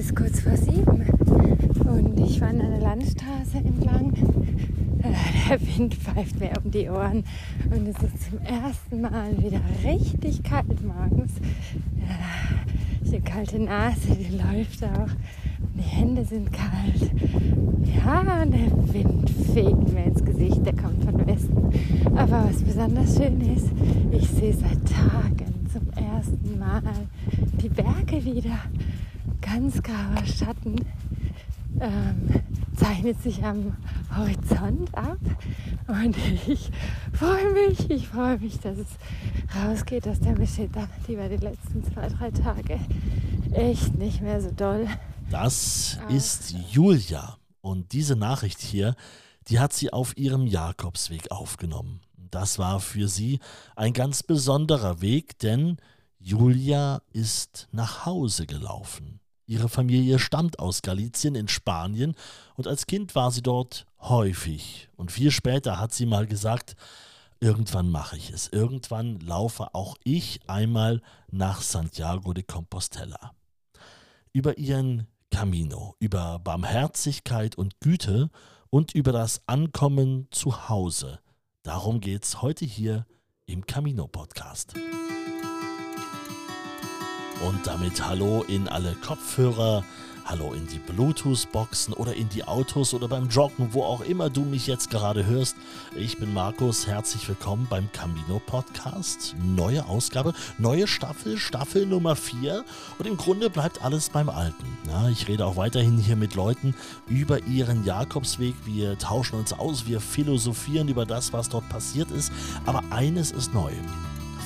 ist kurz vor sieben und ich fahre an der Landstraße entlang. Der Wind pfeift mir um die Ohren und es ist zum ersten Mal wieder richtig kalt morgens. Äh, die kalte Nase, die läuft auch. Die Hände sind kalt. Ja, und der Wind fegt mir ins Gesicht, der kommt von Westen. Aber was besonders schön ist, ich sehe seit Tagen zum ersten Mal die Berge wieder. Ganz grauer Schatten ähm, zeichnet sich am Horizont ab. Und ich freue mich, ich freue mich, dass es rausgeht aus der Meseta. Die war die letzten zwei, drei Tage echt nicht mehr so doll. Das ist Julia. Und diese Nachricht hier, die hat sie auf ihrem Jakobsweg aufgenommen. Das war für sie ein ganz besonderer Weg, denn Julia ist nach Hause gelaufen. Ihre Familie stammt aus Galizien in Spanien und als Kind war sie dort häufig. Und viel später hat sie mal gesagt, irgendwann mache ich es, irgendwann laufe auch ich einmal nach Santiago de Compostela. Über ihren Camino, über Barmherzigkeit und Güte und über das Ankommen zu Hause. Darum geht's heute hier im Camino Podcast. Und damit hallo in alle Kopfhörer, Hallo in die Bluetooth-Boxen oder in die Autos oder beim Joggen, wo auch immer du mich jetzt gerade hörst. Ich bin Markus, herzlich willkommen beim Camino Podcast. Neue Ausgabe, neue Staffel, Staffel Nummer 4 und im Grunde bleibt alles beim Alten. Ja, ich rede auch weiterhin hier mit Leuten über ihren Jakobsweg. Wir tauschen uns aus, wir philosophieren über das, was dort passiert ist. Aber eines ist neu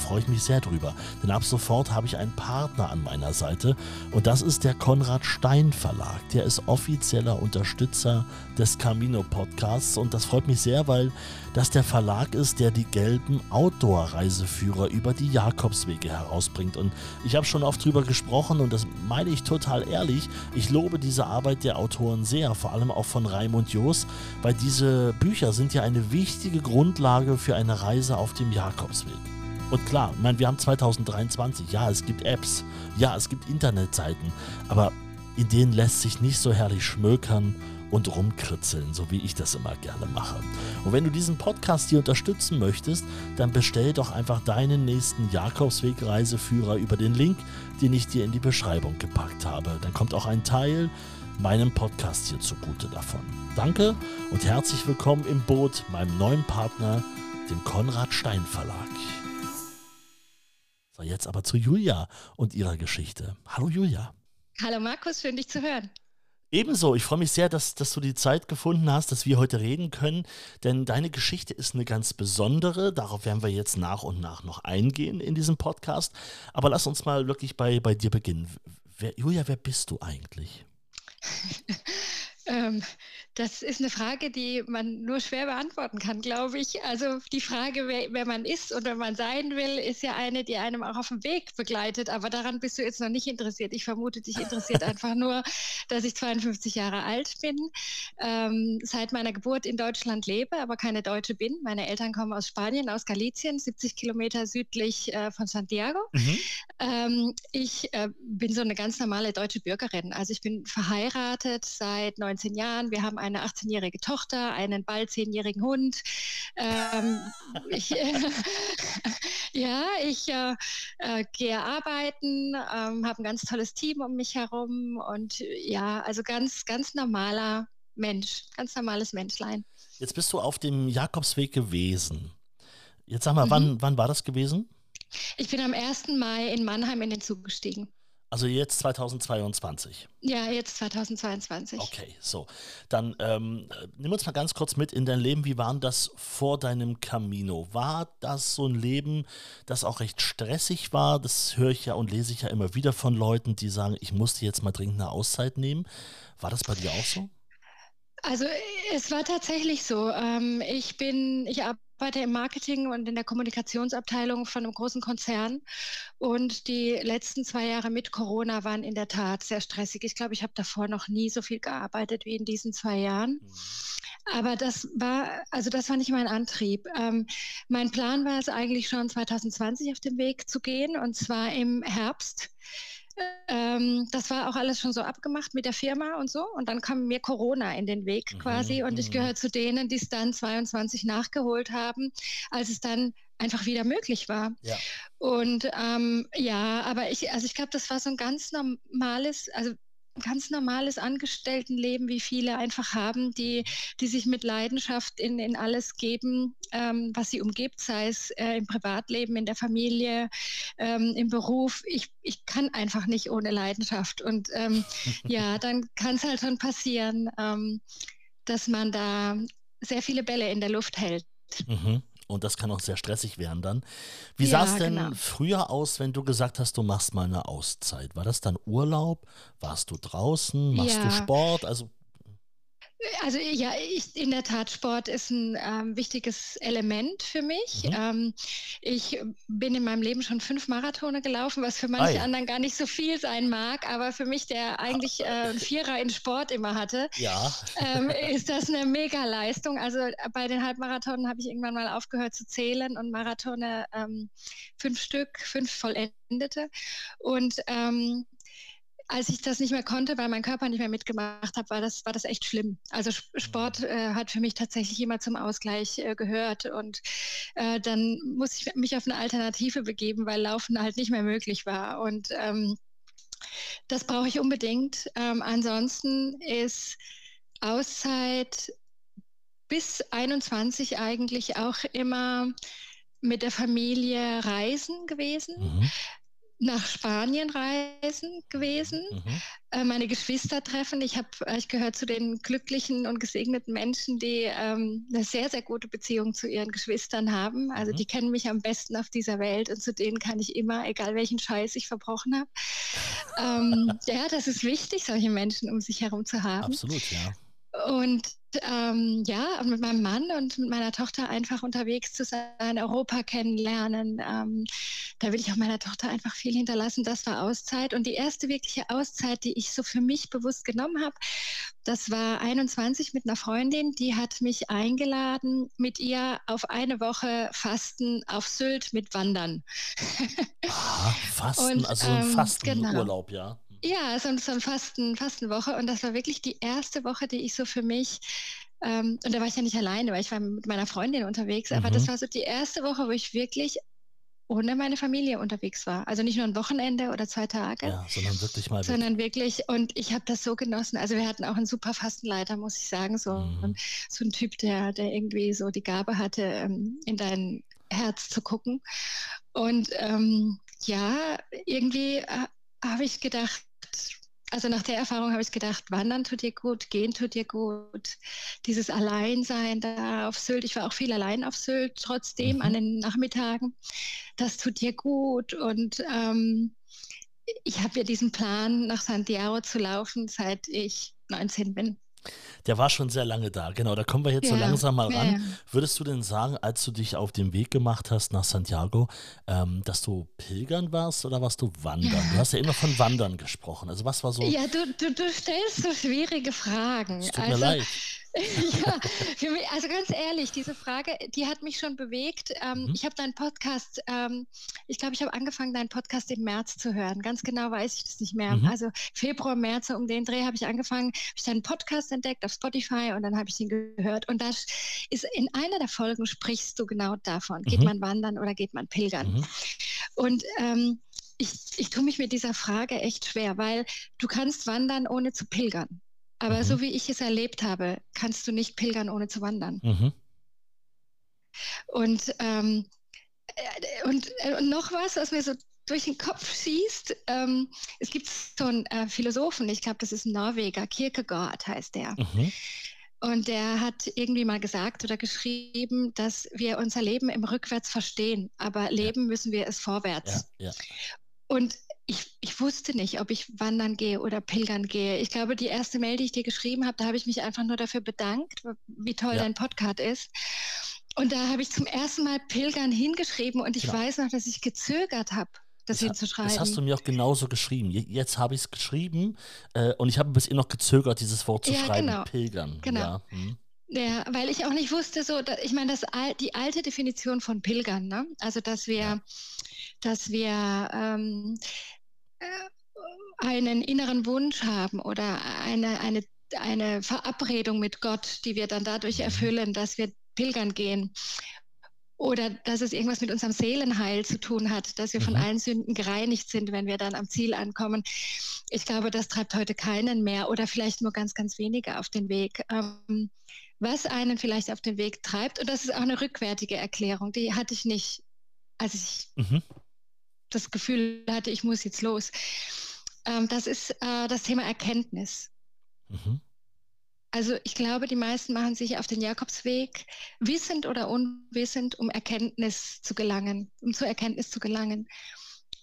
freue ich mich sehr drüber, denn ab sofort habe ich einen Partner an meiner Seite und das ist der Konrad Stein Verlag. Der ist offizieller Unterstützer des Camino Podcasts und das freut mich sehr, weil das der Verlag ist, der die gelben Outdoor-Reiseführer über die Jakobswege herausbringt. Und ich habe schon oft drüber gesprochen und das meine ich total ehrlich. Ich lobe diese Arbeit der Autoren sehr, vor allem auch von Raimund Joos, weil diese Bücher sind ja eine wichtige Grundlage für eine Reise auf dem Jakobsweg. Und klar, ich meine, wir haben 2023, ja, es gibt Apps, ja, es gibt Internetseiten, aber in denen lässt sich nicht so herrlich schmökern und rumkritzeln, so wie ich das immer gerne mache. Und wenn du diesen Podcast hier unterstützen möchtest, dann bestell doch einfach deinen nächsten Jakobsweg-Reiseführer über den Link, den ich dir in die Beschreibung gepackt habe. Dann kommt auch ein Teil meinem Podcast hier zugute davon. Danke und herzlich willkommen im Boot, meinem neuen Partner, dem Konrad Stein Verlag. So, jetzt aber zu Julia und ihrer Geschichte. Hallo Julia. Hallo Markus, schön dich zu hören. Ebenso, ich freue mich sehr, dass, dass du die Zeit gefunden hast, dass wir heute reden können, denn deine Geschichte ist eine ganz besondere. Darauf werden wir jetzt nach und nach noch eingehen in diesem Podcast. Aber lass uns mal wirklich bei, bei dir beginnen. Wer, Julia, wer bist du eigentlich? ähm, das ist eine Frage, die man nur schwer beantworten kann, glaube ich. Also die Frage, wer, wer, man ist und wer man sein will, ist ja eine, die einem auch auf dem Weg begleitet. Aber daran bist du jetzt noch nicht interessiert. Ich vermute, dich interessiert einfach nur, dass ich 52 Jahre alt bin, ähm, seit meiner Geburt in Deutschland lebe, aber keine Deutsche bin. Meine Eltern kommen aus Spanien, aus Galizien, 70 Kilometer südlich äh, von Santiago. Mhm. Ähm, ich äh, bin so eine ganz normale deutsche Bürgerin. Also ich bin verheiratet seit 19 Jahren. Wir haben eine 18-jährige Tochter, einen bald 10-jährigen Hund. Ähm, ich, äh, ja, ich äh, äh, gehe arbeiten, ähm, habe ein ganz tolles Team um mich herum und ja, also ganz, ganz normaler Mensch, ganz normales Menschlein. Jetzt bist du auf dem Jakobsweg gewesen. Jetzt sag mal, mhm. wann, wann war das gewesen? Ich bin am 1. Mai in Mannheim in den Zug gestiegen. Also jetzt 2022. Ja, jetzt 2022. Okay, so. Dann ähm, nimm uns mal ganz kurz mit in dein Leben. Wie war das vor deinem Camino? War das so ein Leben, das auch recht stressig war? Das höre ich ja und lese ich ja immer wieder von Leuten, die sagen, ich musste jetzt mal dringend eine Auszeit nehmen. War das bei dir auch so? Also es war tatsächlich so. Ähm, ich bin, ich arbeite im Marketing und in der Kommunikationsabteilung von einem großen Konzern. Und die letzten zwei Jahre mit Corona waren in der Tat sehr stressig. Ich glaube, ich habe davor noch nie so viel gearbeitet wie in diesen zwei Jahren. Mhm. Aber das war, also das war nicht mein Antrieb. Ähm, mein Plan war es eigentlich schon 2020 auf den Weg zu gehen und zwar im Herbst ähm, das war auch alles schon so abgemacht mit der Firma und so. Und dann kam mir Corona in den Weg mhm, quasi. Und ich mhm. gehöre zu denen, die es dann 22 nachgeholt haben, als es dann einfach wieder möglich war. Ja. Und ähm, ja, aber ich, also ich glaube, das war so ein ganz normales, also ganz normales Angestelltenleben, wie viele einfach haben, die, die sich mit Leidenschaft in, in alles geben, ähm, was sie umgibt, sei es äh, im Privatleben, in der Familie, ähm, im Beruf. Ich, ich kann einfach nicht ohne Leidenschaft. Und ähm, ja, dann kann es halt schon passieren, ähm, dass man da sehr viele Bälle in der Luft hält. Mhm. Und das kann auch sehr stressig werden dann. Wie ja, sah es denn genau. früher aus, wenn du gesagt hast, du machst mal eine Auszeit? War das dann Urlaub? Warst du draußen? Machst ja. du Sport? Also also ja, ich, in der Tat, Sport ist ein ähm, wichtiges Element für mich. Mhm. Ähm, ich bin in meinem Leben schon fünf Marathone gelaufen, was für manche Ei. anderen gar nicht so viel sein mag, aber für mich, der eigentlich äh, einen Vierer in Sport immer hatte, ja. ähm, ist das eine Mega-Leistung. Also bei den Halbmarathonen habe ich irgendwann mal aufgehört zu zählen und Marathone ähm, fünf Stück, fünf vollendete. Und ähm, als ich das nicht mehr konnte, weil mein Körper nicht mehr mitgemacht hat, war das, war das echt schlimm. Also Sport mhm. äh, hat für mich tatsächlich immer zum Ausgleich äh, gehört. Und äh, dann muss ich mich auf eine Alternative begeben, weil Laufen halt nicht mehr möglich war. Und ähm, das brauche ich unbedingt. Ähm, ansonsten ist Auszeit bis 21 eigentlich auch immer mit der Familie reisen gewesen. Mhm nach Spanien reisen gewesen, mhm. äh, meine Geschwister treffen. Ich habe, äh, ich gehöre zu den glücklichen und gesegneten Menschen, die ähm, eine sehr, sehr gute Beziehung zu ihren Geschwistern haben. Also mhm. die kennen mich am besten auf dieser Welt und zu denen kann ich immer, egal welchen Scheiß ich verbrochen habe. ähm, ja, das ist wichtig, solche Menschen um sich herum zu haben. Absolut, ja. Und ähm, ja, mit meinem Mann und mit meiner Tochter einfach unterwegs zu sein, Europa kennenlernen. Ähm, da will ich auch meiner Tochter einfach viel hinterlassen. Das war Auszeit. Und die erste wirkliche Auszeit, die ich so für mich bewusst genommen habe, das war 21 mit einer Freundin, die hat mich eingeladen, mit ihr auf eine Woche Fasten auf Sylt mit Wandern. Ah, Fasten, und, also ein ähm, Fastenurlaub, genau. ja. Ja, so, so eine Fasten, Fastenwoche. Und das war wirklich die erste Woche, die ich so für mich, ähm, und da war ich ja nicht alleine, weil ich war mit meiner Freundin unterwegs, aber das mhm. war so die erste Woche, wo ich wirklich ohne meine Familie unterwegs war. Also nicht nur ein Wochenende oder zwei Tage. Ja, sondern wirklich mal. Sondern wirklich, und ich habe das so genossen. Also wir hatten auch einen super Fastenleiter, muss ich sagen. So, mhm. so ein Typ, der, der irgendwie so die Gabe hatte, ähm, in dein Herz zu gucken. Und ähm, ja, irgendwie äh, habe ich gedacht, also nach der Erfahrung habe ich gedacht, wandern tut dir gut, gehen tut dir gut. Dieses Alleinsein da auf Sylt, ich war auch viel allein auf Sylt trotzdem mhm. an den Nachmittagen, das tut dir gut. Und ähm, ich habe ja diesen Plan, nach Santiago zu laufen, seit ich 19 bin. Der war schon sehr lange da, genau. Da kommen wir jetzt ja, so langsam mal ran. Ja. Würdest du denn sagen, als du dich auf den Weg gemacht hast nach Santiago, ähm, dass du pilgern warst oder warst du wandern? Du hast ja immer von Wandern gesprochen. Also was war so. Ja, du, du, du stellst so schwierige Fragen. Es tut also, mir leid. ja, mich, also ganz ehrlich, diese Frage, die hat mich schon bewegt. Ähm, mhm. Ich habe deinen Podcast, ähm, ich glaube, ich habe angefangen, deinen Podcast im März zu hören. Ganz genau weiß ich das nicht mehr. Mhm. Also Februar, März, um den Dreh habe ich angefangen, habe ich deinen Podcast entdeckt auf Spotify und dann habe ich den gehört. Und da ist in einer der Folgen sprichst du genau davon. Geht mhm. man wandern oder geht man pilgern? Mhm. Und ähm, ich, ich tue mich mit dieser Frage echt schwer, weil du kannst wandern, ohne zu pilgern. Aber mhm. so wie ich es erlebt habe, kannst du nicht pilgern, ohne zu wandern. Mhm. Und, ähm, äh, und, äh, und noch was, was mir so durch den Kopf schießt. Ähm, es gibt so einen äh, Philosophen, ich glaube, das ist ein Norweger, Kierkegaard heißt der. Mhm. Und der hat irgendwie mal gesagt oder geschrieben, dass wir unser Leben im Rückwärts verstehen, aber leben ja. müssen wir es vorwärts. Ja, ja. Und ich, ich wusste nicht, ob ich wandern gehe oder pilgern gehe. Ich glaube, die erste Mail, die ich dir geschrieben habe, da habe ich mich einfach nur dafür bedankt, wie toll ja. dein Podcast ist. Und da habe ich zum ersten Mal Pilgern hingeschrieben und ich genau. weiß noch, dass ich gezögert habe das, das hinzuschreiben. Das hast du mir auch genauso geschrieben. Jetzt habe ich es geschrieben äh, und ich habe bis eben noch gezögert, dieses Wort zu ja, schreiben, genau. Pilgern. Genau. Ja, hm. ja, weil ich auch nicht wusste, so, dass, ich meine, das, die alte Definition von Pilgern, ne? also dass wir, ja. dass wir ähm, äh, einen inneren Wunsch haben oder eine, eine, eine Verabredung mit Gott, die wir dann dadurch erfüllen, dass wir pilgern gehen. Oder dass es irgendwas mit unserem Seelenheil zu tun hat, dass wir von mhm. allen Sünden gereinigt sind, wenn wir dann am Ziel ankommen. Ich glaube, das treibt heute keinen mehr oder vielleicht nur ganz, ganz wenige auf den Weg. Ähm, was einen vielleicht auf den Weg treibt, und das ist auch eine rückwärtige Erklärung, die hatte ich nicht, als ich mhm. Das Gefühl hatte, ich muss jetzt los. Ähm, das ist äh, das Thema Erkenntnis. Mhm. Also ich glaube, die meisten machen sich auf den Jakobsweg, wissend oder unwissend, um Erkenntnis zu gelangen, um zur Erkenntnis zu gelangen.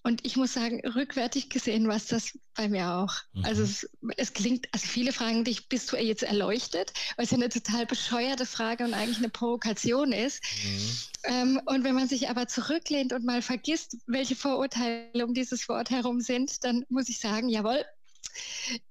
Und ich muss sagen, rückwärtig gesehen war es das bei mir auch. Mhm. Also es, es, klingt, also viele fragen dich, bist du jetzt erleuchtet? Weil es ja eine total bescheuerte Frage und eigentlich eine Provokation ist. Mhm. Ähm, und wenn man sich aber zurücklehnt und mal vergisst, welche Vorurteile um dieses Wort herum sind, dann muss ich sagen, jawohl,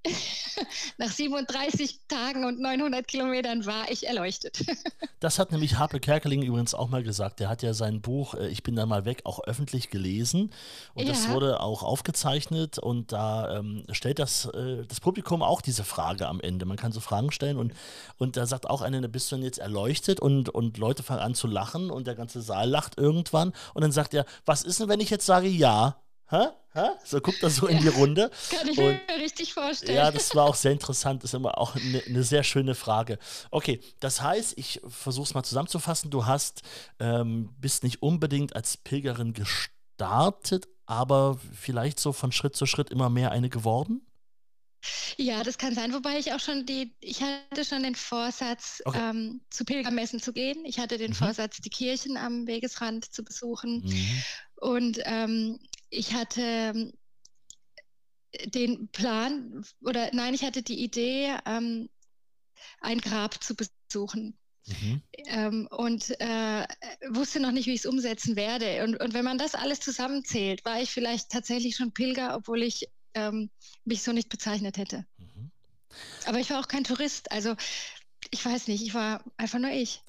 Nach 37 Tagen und 900 Kilometern war ich erleuchtet. Das hat nämlich Harpe Kerkeling übrigens auch mal gesagt. Der hat ja sein Buch äh, Ich bin dann mal weg auch öffentlich gelesen und ja. das wurde auch aufgezeichnet und da ähm, stellt das, äh, das Publikum auch diese Frage am Ende. Man kann so Fragen stellen und, und da sagt auch einer, bist du denn jetzt erleuchtet und, und Leute fangen an zu lachen und der ganze Saal lacht irgendwann und dann sagt er, was ist denn, wenn ich jetzt sage ja? Hä? Hä? So guckt er so in die Runde. Kann ich und, mir richtig vorstellen. Ja, das war auch sehr interessant. Das ist immer auch eine, eine sehr schöne Frage. Okay, das heißt, ich versuche es mal zusammenzufassen. Du hast, ähm, bist nicht unbedingt als Pilgerin gestartet, aber vielleicht so von Schritt zu Schritt immer mehr eine geworden? Ja, das kann sein, wobei ich auch schon die, ich hatte schon den Vorsatz, okay. ähm, zu Pilgermessen zu gehen. Ich hatte den mhm. Vorsatz, die Kirchen am Wegesrand zu besuchen. Mhm. Und ähm, ich hatte ähm, den Plan, oder nein, ich hatte die Idee, ähm, ein Grab zu besuchen. Mhm. Ähm, und äh, wusste noch nicht, wie ich es umsetzen werde. Und, und wenn man das alles zusammenzählt, war ich vielleicht tatsächlich schon Pilger, obwohl ich ähm, mich so nicht bezeichnet hätte. Mhm. Aber ich war auch kein Tourist. Also ich weiß nicht, ich war einfach nur ich.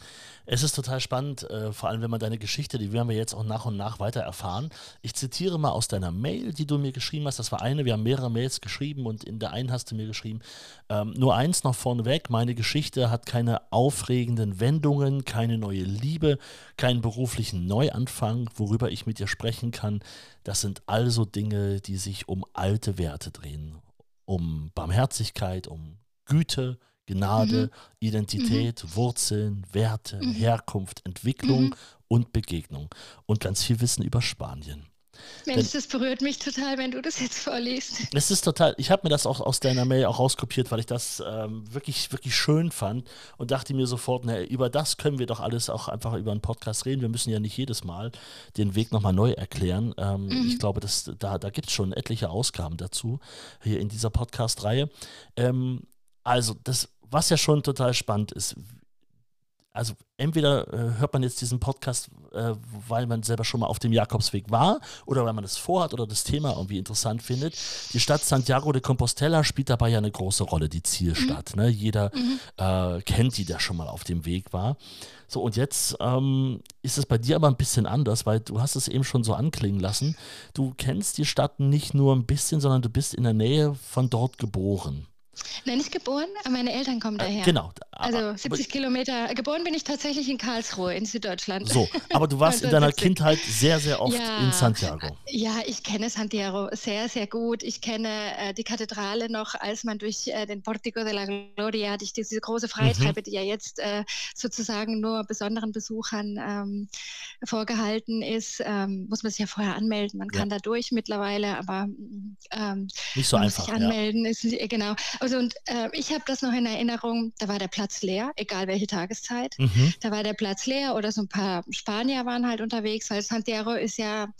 Es ist total spannend, äh, vor allem wenn man deine Geschichte, die werden wir jetzt auch nach und nach weiter erfahren. Ich zitiere mal aus deiner Mail, die du mir geschrieben hast. Das war eine, wir haben mehrere Mails geschrieben und in der einen hast du mir geschrieben, ähm, nur eins noch vorneweg, meine Geschichte hat keine aufregenden Wendungen, keine neue Liebe, keinen beruflichen Neuanfang, worüber ich mit dir sprechen kann. Das sind also Dinge, die sich um alte Werte drehen, um Barmherzigkeit, um Güte, Gnade, mhm. Identität, mhm. Wurzeln, Werte, mhm. Herkunft, Entwicklung mhm. und Begegnung und ganz viel Wissen über Spanien. Mensch, das berührt mich total, wenn du das jetzt vorliest. Es ist total, ich habe mir das auch aus deiner Mail auch rauskopiert, weil ich das ähm, wirklich, wirklich schön fand und dachte mir sofort, na, über das können wir doch alles auch einfach über einen Podcast reden. Wir müssen ja nicht jedes Mal den Weg nochmal neu erklären. Ähm, mhm. Ich glaube, das, da, da gibt es schon etliche Ausgaben dazu, hier in dieser Podcast-Reihe. Ähm, also, das was ja schon total spannend ist. Also entweder äh, hört man jetzt diesen Podcast, äh, weil man selber schon mal auf dem Jakobsweg war oder weil man es vorhat oder das Thema irgendwie interessant findet. Die Stadt Santiago de Compostela spielt dabei ja eine große Rolle, die Zielstadt. Mhm. Ne? Jeder mhm. äh, kennt die, der schon mal auf dem Weg war. So, und jetzt ähm, ist es bei dir aber ein bisschen anders, weil du hast es eben schon so anklingen lassen. Du kennst die Stadt nicht nur ein bisschen, sondern du bist in der Nähe von dort geboren. Nein, nicht geboren, aber meine Eltern kommen äh, daher. Genau. Also 70 Kilometer. Geboren bin ich tatsächlich in Karlsruhe in Süddeutschland. So, aber du warst in deiner Kindheit sehr, sehr oft ja, in Santiago. Ja, ich kenne Santiago sehr, sehr gut. Ich kenne äh, die Kathedrale noch, als man durch äh, den Portico de la Gloria, durch diese große Freitreppe, mhm. die ja jetzt äh, sozusagen nur besonderen Besuchern ähm, vorgehalten ist, ähm, muss man sich ja vorher anmelden. Man kann da durch mittlerweile, aber ähm, nicht so einfach. Sich anmelden ja. ist genau. Also und äh, ich habe das noch in Erinnerung, da war der Platz leer, egal welche Tageszeit. Mhm. Da war der Platz leer oder so ein paar Spanier waren halt unterwegs, weil Santiago ist ja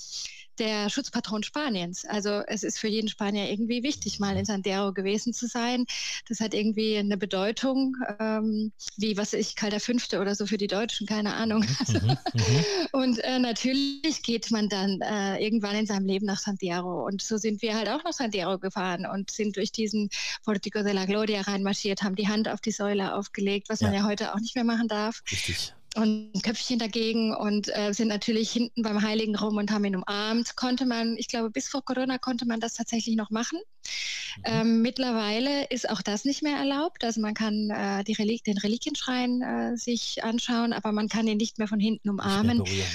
der Schutzpatron Spaniens. Also es ist für jeden Spanier irgendwie wichtig, mal in Santiago gewesen zu sein. Das hat irgendwie eine Bedeutung, ähm, wie was ich, Karl V. oder so für die Deutschen, keine Ahnung. Mhm, mhm, mhm. und äh, natürlich geht man dann äh, irgendwann in seinem Leben nach Santiago. Und so sind wir halt auch nach Santiago gefahren und sind durch diesen Portico de la Gloria reinmarschiert, haben die Hand auf die Säule aufgelegt, was ja. man ja heute auch nicht mehr machen darf. Richtig. Und ein Köpfchen dagegen und äh, sind natürlich hinten beim Heiligen rum und haben ihn umarmt. Konnte man, ich glaube, bis vor Corona konnte man das tatsächlich noch machen. Mhm. Ähm, mittlerweile ist auch das nicht mehr erlaubt. Also man kann äh, die Relik den Reliquienschrein äh, sich anschauen, aber man kann ihn nicht mehr von hinten umarmen. Nicht mehr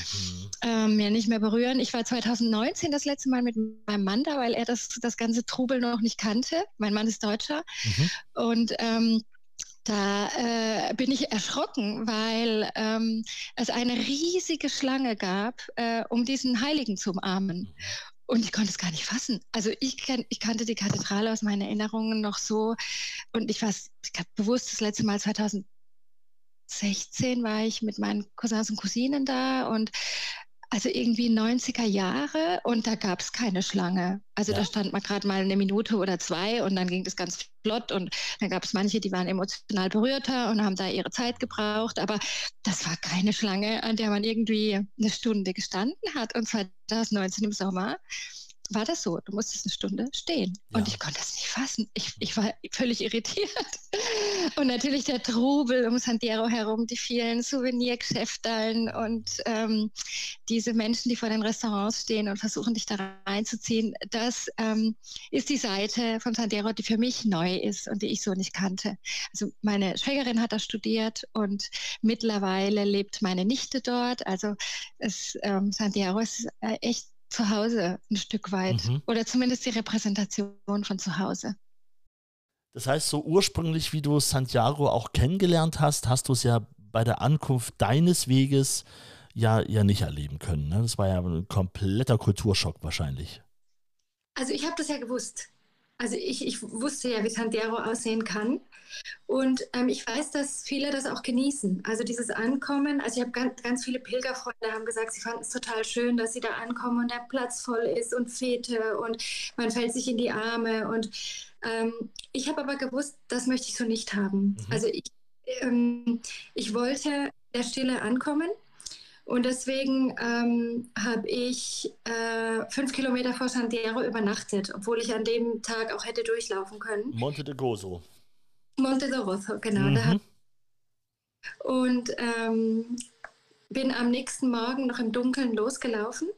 mhm. ähm, ja, nicht mehr berühren. Ich war 2019 das letzte Mal mit meinem Mann da, weil er das, das ganze Trubel noch nicht kannte. Mein Mann ist Deutscher. Mhm. Und ähm, da äh, bin ich erschrocken, weil ähm, es eine riesige Schlange gab, äh, um diesen Heiligen zu umarmen. Mhm. Und ich konnte es gar nicht fassen. Also ich, kan ich kannte die Kathedrale aus meinen Erinnerungen noch so. Und ich war ich bewusst das letzte Mal 2016 war ich mit meinen Cousins und Cousinen da und also irgendwie 90er Jahre und da gab es keine Schlange. Also ja. da stand man gerade mal eine Minute oder zwei und dann ging das ganz flott und dann gab es manche, die waren emotional berührter und haben da ihre Zeit gebraucht, aber das war keine Schlange, an der man irgendwie eine Stunde gestanden hat und 2019 im Sommer war das so. Du musstest eine Stunde stehen. Ja. Und ich konnte das nicht fassen. Ich, ich war völlig irritiert. Und natürlich der Trubel um San Diego herum, die vielen Souvenirgeschäften und ähm, diese Menschen, die vor den Restaurants stehen und versuchen, dich da reinzuziehen. Das ähm, ist die Seite von San Diego, die für mich neu ist und die ich so nicht kannte. Also meine Schwägerin hat da studiert und mittlerweile lebt meine Nichte dort. Also es, ähm, San Diego ist äh, echt zu Hause ein Stück weit mhm. oder zumindest die Repräsentation von zu Hause. Das heißt, so ursprünglich, wie du Santiago auch kennengelernt hast, hast du es ja bei der Ankunft deines Weges ja, ja nicht erleben können. Ne? Das war ja ein kompletter Kulturschock wahrscheinlich. Also ich habe das ja gewusst. Also ich, ich wusste ja, wie Santiago aussehen kann. Und ähm, ich weiß, dass viele das auch genießen. Also dieses Ankommen. Also ich habe ganz, ganz viele Pilgerfreunde haben gesagt, sie fanden es total schön, dass sie da ankommen und der Platz voll ist und Fete und man fällt sich in die Arme. Und ähm, ich habe aber gewusst, das möchte ich so nicht haben. Mhm. Also ich, ähm, ich wollte der Stille ankommen und deswegen ähm, habe ich äh, fünf Kilometer vor Santiago übernachtet, obwohl ich an dem Tag auch hätte durchlaufen können. Monte de Gozo. Monte de Gozo, genau. Mhm. und ähm, bin am nächsten Morgen noch im Dunkeln losgelaufen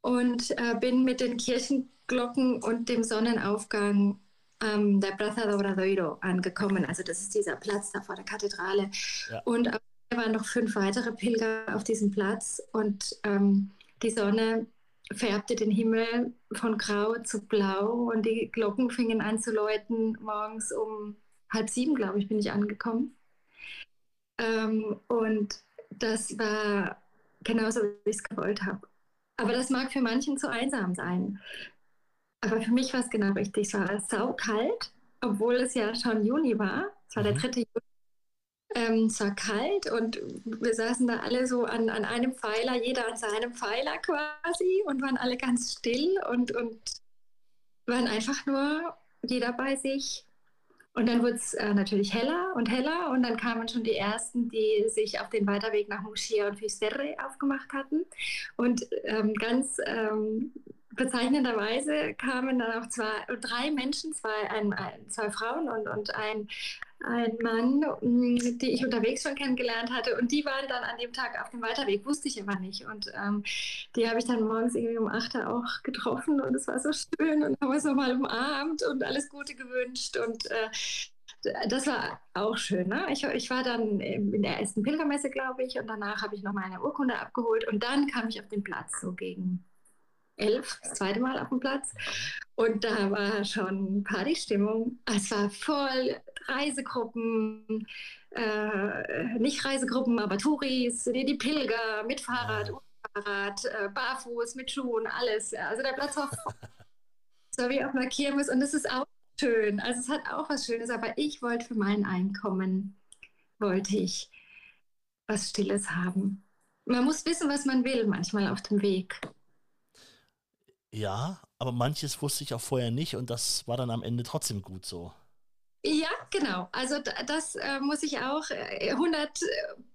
und äh, bin mit den Kirchenglocken und dem Sonnenaufgang ähm, der Plaza de Obradoiro angekommen. Also das ist dieser Platz da vor der Kathedrale. Ja. Und auf waren noch fünf weitere Pilger auf diesem Platz und ähm, die Sonne färbte den Himmel von grau zu blau und die Glocken fingen an zu läuten. Morgens um halb sieben, glaube ich, bin ich angekommen. Ähm, und das war genauso, wie ich es gewollt habe. Aber das mag für manchen zu einsam sein. Aber für mich war es genau richtig. Es war saukalt, obwohl es ja schon Juni war. Es war mhm. der 3. Juni ähm, es war kalt und wir saßen da alle so an, an einem Pfeiler, jeder an seinem Pfeiler quasi und waren alle ganz still und, und waren einfach nur jeder bei sich. Und dann wurde es äh, natürlich heller und heller und dann kamen schon die ersten, die sich auf den Weiterweg nach Muschia und Fisterre aufgemacht hatten. Und ähm, ganz ähm, bezeichnenderweise kamen dann auch zwei, drei Menschen, zwei, ein, ein, zwei Frauen und, und ein, ein Mann, mm, die ich unterwegs schon kennengelernt hatte. Und die waren dann an dem Tag auf dem Weiterweg, wusste ich aber nicht. Und ähm, die habe ich dann morgens irgendwie um 8 Uhr auch getroffen und es war so schön und haben uns nochmal umarmt und alles Gute gewünscht. Und äh, das war auch schön. Ne? Ich, ich, war dann in der ersten Pilgermesse, glaube ich, und danach habe ich noch meine Urkunde abgeholt und dann kam ich auf den Platz, so gegen elf, das zweite Mal auf dem Platz. Und da war schon Partystimmung. Es war voll Reisegruppen, äh, nicht Reisegruppen, aber Touris, die, die Pilger mit Fahrrad, ohne Fahrrad, äh, barfuß, mit Schuhen, alles. Also der Platz war voll. so wie auf einer Kirmes und es ist auch schön. Also es hat auch was Schönes, aber ich wollte für mein Einkommen, wollte ich was Stilles haben. Man muss wissen, was man will manchmal auf dem Weg. Ja, aber manches wusste ich auch vorher nicht und das war dann am Ende trotzdem gut so. Ja, genau. Also das äh, muss ich auch äh, 100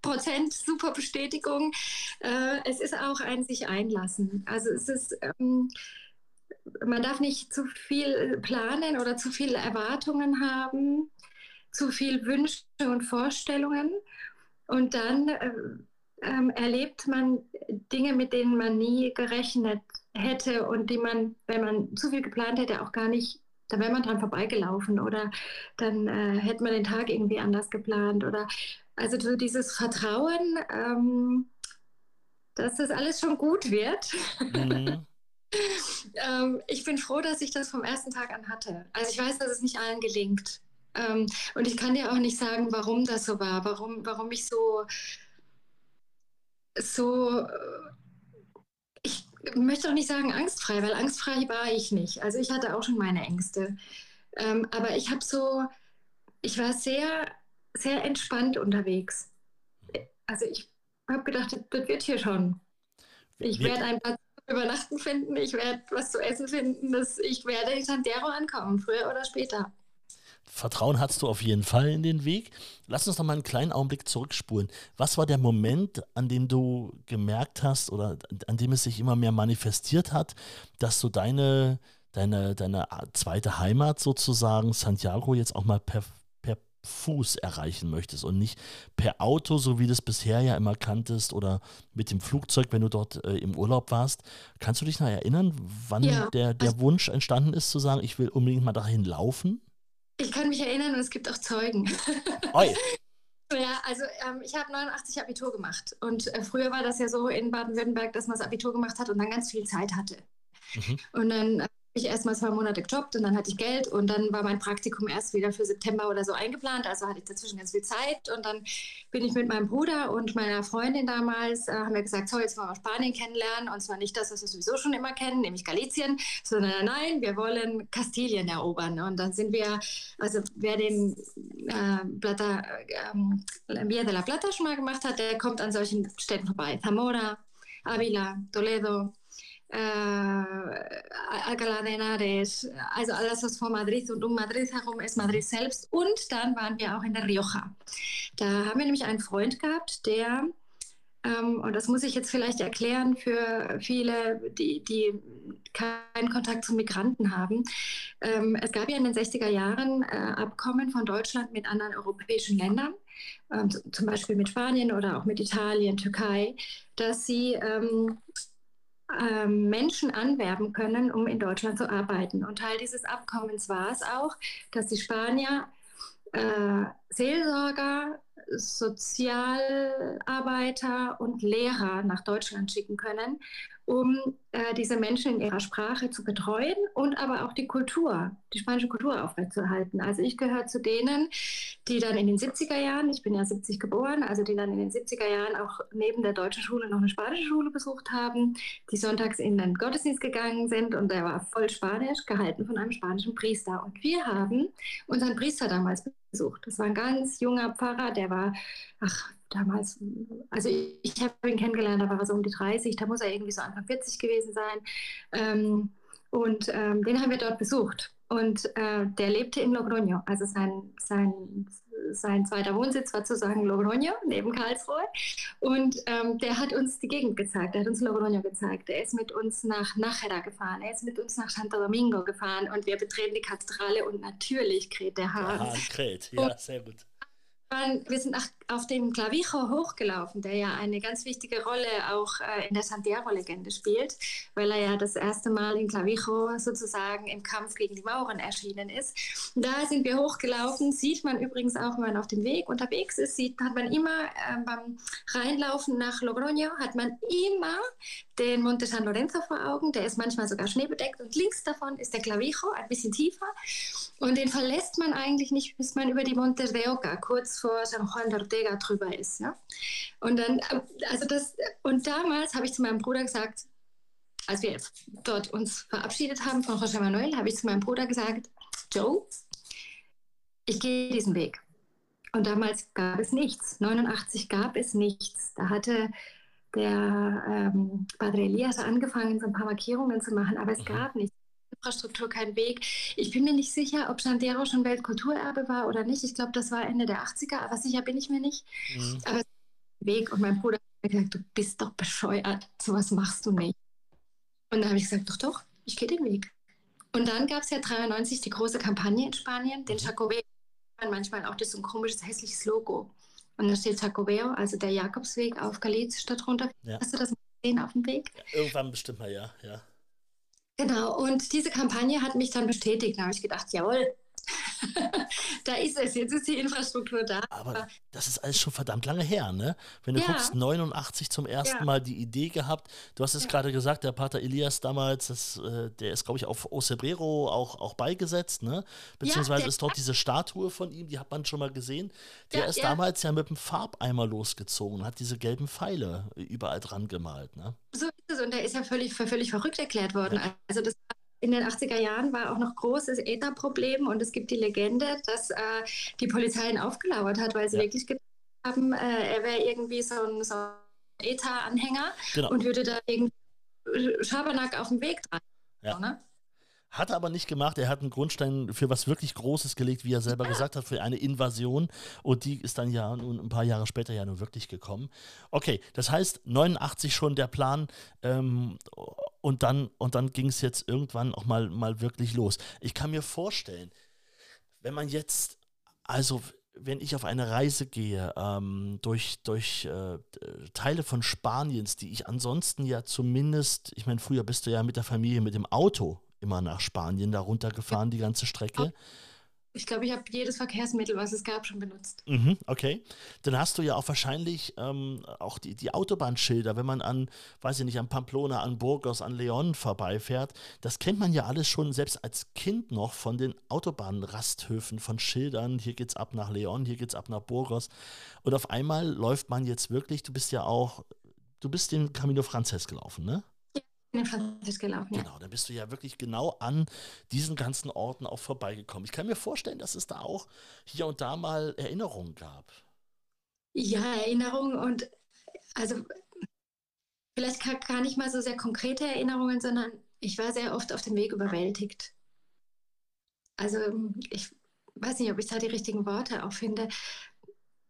Prozent super Bestätigung. Äh, es ist auch ein sich einlassen. Also es ist, ähm, man darf nicht zu viel planen oder zu viele Erwartungen haben, zu viel Wünsche und Vorstellungen. Und dann äh, ähm, erlebt man Dinge, mit denen man nie gerechnet hätte und die man, wenn man zu viel geplant hätte, auch gar nicht, da wäre man dran vorbeigelaufen oder dann äh, hätte man den Tag irgendwie anders geplant oder also so dieses Vertrauen, ähm, dass das alles schon gut wird. Mhm. ähm, ich bin froh, dass ich das vom ersten Tag an hatte. Also ich weiß, dass es nicht allen gelingt. Ähm, und ich kann dir auch nicht sagen, warum das so war, warum, warum ich so, so, äh, möchte auch nicht sagen angstfrei, weil angstfrei war ich nicht. Also ich hatte auch schon meine Ängste. Ähm, aber ich habe so, ich war sehr, sehr entspannt unterwegs. Also ich habe gedacht, das wird hier schon. Ich werde ein Platz übernachten finden, ich werde was zu essen finden, das, ich werde in Sandero ankommen, früher oder später. Vertrauen hattest du auf jeden Fall in den Weg. Lass uns noch mal einen kleinen Augenblick zurückspulen. Was war der Moment, an dem du gemerkt hast oder an dem es sich immer mehr manifestiert hat, dass du deine, deine, deine zweite Heimat sozusagen, Santiago, jetzt auch mal per, Fuß erreichen möchtest und nicht per Auto, so wie du es bisher ja immer kanntest, oder mit dem Flugzeug, wenn du dort äh, im Urlaub warst. Kannst du dich noch erinnern, wann ja. der, der also, Wunsch entstanden ist, zu sagen, ich will unbedingt mal dahin laufen? Ich kann mich erinnern und es gibt auch Zeugen. Oi. Ja, also ähm, ich habe 89 Abitur gemacht und äh, früher war das ja so in Baden-Württemberg, dass man das Abitur gemacht hat und dann ganz viel Zeit hatte. Mhm. Und dann äh, ich erst mal zwei Monate gejobbt und dann hatte ich Geld und dann war mein Praktikum erst wieder für September oder so eingeplant. Also hatte ich dazwischen ganz viel Zeit und dann bin ich mit meinem Bruder und meiner Freundin damals, äh, haben wir gesagt, so jetzt wollen wir Spanien kennenlernen und zwar nicht das, was wir sowieso schon immer kennen, nämlich Galicien, sondern nein, wir wollen Kastilien erobern. Und dann sind wir, also wer den äh, Plata, äh, Via de la Plata schon mal gemacht hat, der kommt an solchen Städten vorbei. Zamora, Avila, Toledo, äh, Alcalá de Henares, also alles, was vor Madrid und um Madrid herum ist, Madrid selbst. Und dann waren wir auch in der Rioja. Da haben wir nämlich einen Freund gehabt, der, ähm, und das muss ich jetzt vielleicht erklären für viele, die, die keinen Kontakt zu Migranten haben. Ähm, es gab ja in den 60er Jahren äh, Abkommen von Deutschland mit anderen europäischen Ländern. Ähm, zum Beispiel mit Spanien oder auch mit Italien, Türkei, dass sie ähm, Menschen anwerben können, um in Deutschland zu arbeiten. Und Teil dieses Abkommens war es auch, dass die Spanier äh, Seelsorger, Sozialarbeiter und Lehrer nach Deutschland schicken können, um äh, diese Menschen in ihrer Sprache zu betreuen und aber auch die Kultur, die spanische Kultur aufrechtzuerhalten. Also ich gehöre zu denen, die dann in den 70er Jahren, ich bin ja 70 geboren, also die dann in den 70er Jahren auch neben der deutschen Schule noch eine spanische Schule besucht haben, die sonntags in den Gottesdienst gegangen sind und der war voll spanisch, gehalten von einem spanischen Priester. Und wir haben unseren Priester damals besucht. Das war ein ganz junger Pfarrer, der war, ach, damals, also ich, ich habe ihn kennengelernt, da war er so um die 30, da muss er irgendwie so Anfang 40 gewesen sein. Ähm, und ähm, den haben wir dort besucht. Und äh, der lebte in Logroño, also sein, sein, sein zweiter Wohnsitz war sozusagen Logroño, neben Karlsruhe. Und ähm, der hat uns die Gegend gezeigt, er hat uns Logroño gezeigt. Er ist mit uns nach Nájera gefahren, er ist mit uns nach Santo Domingo gefahren und wir betreten die Kathedrale und natürlich kräht der Hahn. Der Hahn kräht, ja, sehr gut wir sind auf dem Clavijo hochgelaufen, der ja eine ganz wichtige Rolle auch äh, in der Santiago-Legende spielt, weil er ja das erste Mal in Clavijo sozusagen im Kampf gegen die Mauren erschienen ist. Da sind wir hochgelaufen, sieht man übrigens auch, wenn man auf dem Weg unterwegs ist, sieht, hat man immer äh, beim Reinlaufen nach Logroño, hat man immer den Monte San Lorenzo vor Augen, der ist manchmal sogar schneebedeckt und links davon ist der Clavijo, ein bisschen tiefer und den verlässt man eigentlich nicht, bis man über die Monte de Oca, kurz vor San Juan de Ortega drüber ist. Ja? Und dann, also das, und damals habe ich zu meinem Bruder gesagt, als wir dort uns verabschiedet haben von José Manuel, habe ich zu meinem Bruder gesagt, Joe, ich gehe diesen Weg. Und damals gab es nichts. 89 gab es nichts. Da hatte der ähm, Padre Elias angefangen, so ein paar Markierungen zu machen, aber es mhm. gab nichts. Infrastruktur, kein Weg. Ich bin mir nicht sicher, ob Sandero schon Weltkulturerbe war oder nicht. Ich glaube, das war Ende der 80er, aber sicher bin ich mir nicht. Mhm. Aber Weg und mein Bruder hat gesagt, du bist doch bescheuert, sowas machst du nicht. Und da habe ich gesagt, doch, doch, ich gehe den Weg. Und dann gab es ja 93 die große Kampagne in Spanien, den Jacobé, mhm. manchmal auch das so ein komisches, hässliches Logo. Und da steht Jacobeo, also der Jakobsweg auf Galiz statt runter. Ja. Hast du das gesehen auf dem Weg? Irgendwann bestimmt mal, ja, ja. Genau, und diese Kampagne hat mich dann bestätigt. Da habe ich gedacht, jawohl, da ist es, jetzt ist die Infrastruktur da. Aber das ist alles schon verdammt lange her, ne? Wenn du ja. guckst, 89 zum ersten ja. Mal die Idee gehabt. Du hast es ja. gerade gesagt, der Pater Elias damals, das, äh, der ist, glaube ich, auf Ocebrero auch, auch beigesetzt, ne? Beziehungsweise ist dort diese Statue von ihm, die hat man schon mal gesehen. Der ist damals ja mit dem Farbeimer losgezogen und hat diese gelben Pfeile überall dran gemalt, ne? So ist es und der ist ja völlig, völlig verrückt erklärt worden. Also das in den 80er Jahren war auch noch großes ETA-Problem und es gibt die Legende, dass äh, die Polizei ihn aufgelauert hat, weil sie ja. wirklich gedacht haben, äh, er wäre irgendwie so ein, so ein ETA-Anhänger genau. und würde da irgendwie Schabernack auf dem Weg dran. Ja. Ne? Hat er aber nicht gemacht. Er hat einen Grundstein für was wirklich Großes gelegt, wie er selber ja. gesagt hat, für eine Invasion. Und die ist dann ja nun ein paar Jahre später ja nun wirklich gekommen. Okay, das heißt 89 schon der Plan. Ähm, und dann, und dann ging es jetzt irgendwann auch mal, mal wirklich los. Ich kann mir vorstellen, wenn man jetzt, also wenn ich auf eine Reise gehe ähm, durch, durch äh, Teile von Spaniens, die ich ansonsten ja zumindest, ich meine, früher bist du ja mit der Familie mit dem Auto immer nach Spanien da runtergefahren, die ganze Strecke. Ich glaube, ich habe jedes Verkehrsmittel, was es gab, schon benutzt. Mhm, okay. Dann hast du ja auch wahrscheinlich ähm, auch die, die Autobahnschilder, wenn man an, weiß ich nicht, an Pamplona, an Burgos, an Leon vorbeifährt. Das kennt man ja alles schon, selbst als Kind noch, von den Autobahnrasthöfen, von Schildern. Hier geht's ab nach Leon, hier geht's ab nach Burgos. Und auf einmal läuft man jetzt wirklich, du bist ja auch, du bist den Camino Frances gelaufen, ne? Den Französisch gelaufen. Ja. Genau, dann bist du ja wirklich genau an diesen ganzen Orten auch vorbeigekommen. Ich kann mir vorstellen, dass es da auch hier und da mal Erinnerungen gab. Ja, Erinnerungen und also vielleicht gar nicht mal so sehr konkrete Erinnerungen, sondern ich war sehr oft auf dem Weg überwältigt. Also ich weiß nicht, ob ich da die richtigen Worte auch finde.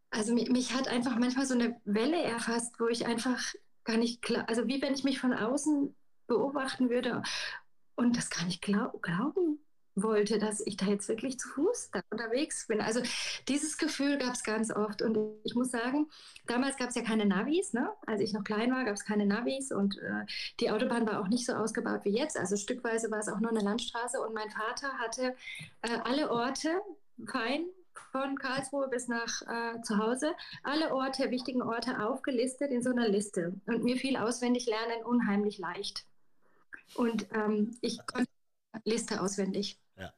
Also mich, mich hat einfach manchmal so eine Welle erfasst, wo ich einfach gar nicht klar, also wie wenn ich mich von außen beobachten würde und das gar nicht glaub, glauben wollte, dass ich da jetzt wirklich zu Fuß unterwegs bin. Also dieses Gefühl gab es ganz oft und ich muss sagen, damals gab es ja keine Navis, ne? als ich noch klein war, gab es keine Navis und äh, die Autobahn war auch nicht so ausgebaut wie jetzt. Also stückweise war es auch nur eine Landstraße und mein Vater hatte äh, alle Orte fein von Karlsruhe bis nach äh, zu Hause, alle Orte, wichtigen Orte aufgelistet in so einer Liste. Und mir fiel auswendig lernen unheimlich leicht. Und ähm, ich konnte die Liste auswendig. Ja.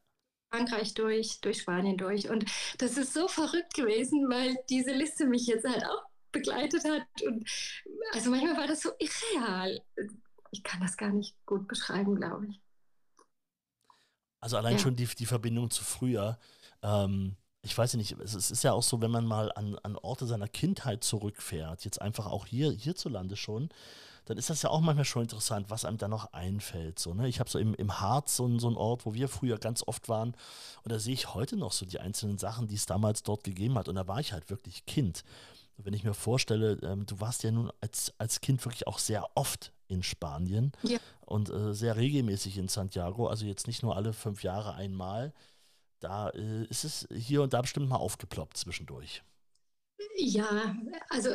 Frankreich durch, durch Spanien durch. Und das ist so verrückt gewesen, weil diese Liste mich jetzt halt auch begleitet hat. Und also manchmal war das so irreal. Ich kann das gar nicht gut beschreiben, glaube ich. Also allein ja. schon die, die Verbindung zu früher. Ähm, ich weiß nicht, es ist ja auch so, wenn man mal an, an Orte seiner Kindheit zurückfährt, jetzt einfach auch hier hierzulande schon, dann ist das ja auch manchmal schon interessant, was einem da noch einfällt. So, ne? Ich habe so im, im Harz so, so einen Ort, wo wir früher ganz oft waren und da sehe ich heute noch so die einzelnen Sachen, die es damals dort gegeben hat und da war ich halt wirklich Kind. Und wenn ich mir vorstelle, ähm, du warst ja nun als, als Kind wirklich auch sehr oft in Spanien ja. und äh, sehr regelmäßig in Santiago, also jetzt nicht nur alle fünf Jahre einmal da äh, ist es hier und da bestimmt mal aufgeploppt zwischendurch. Ja, also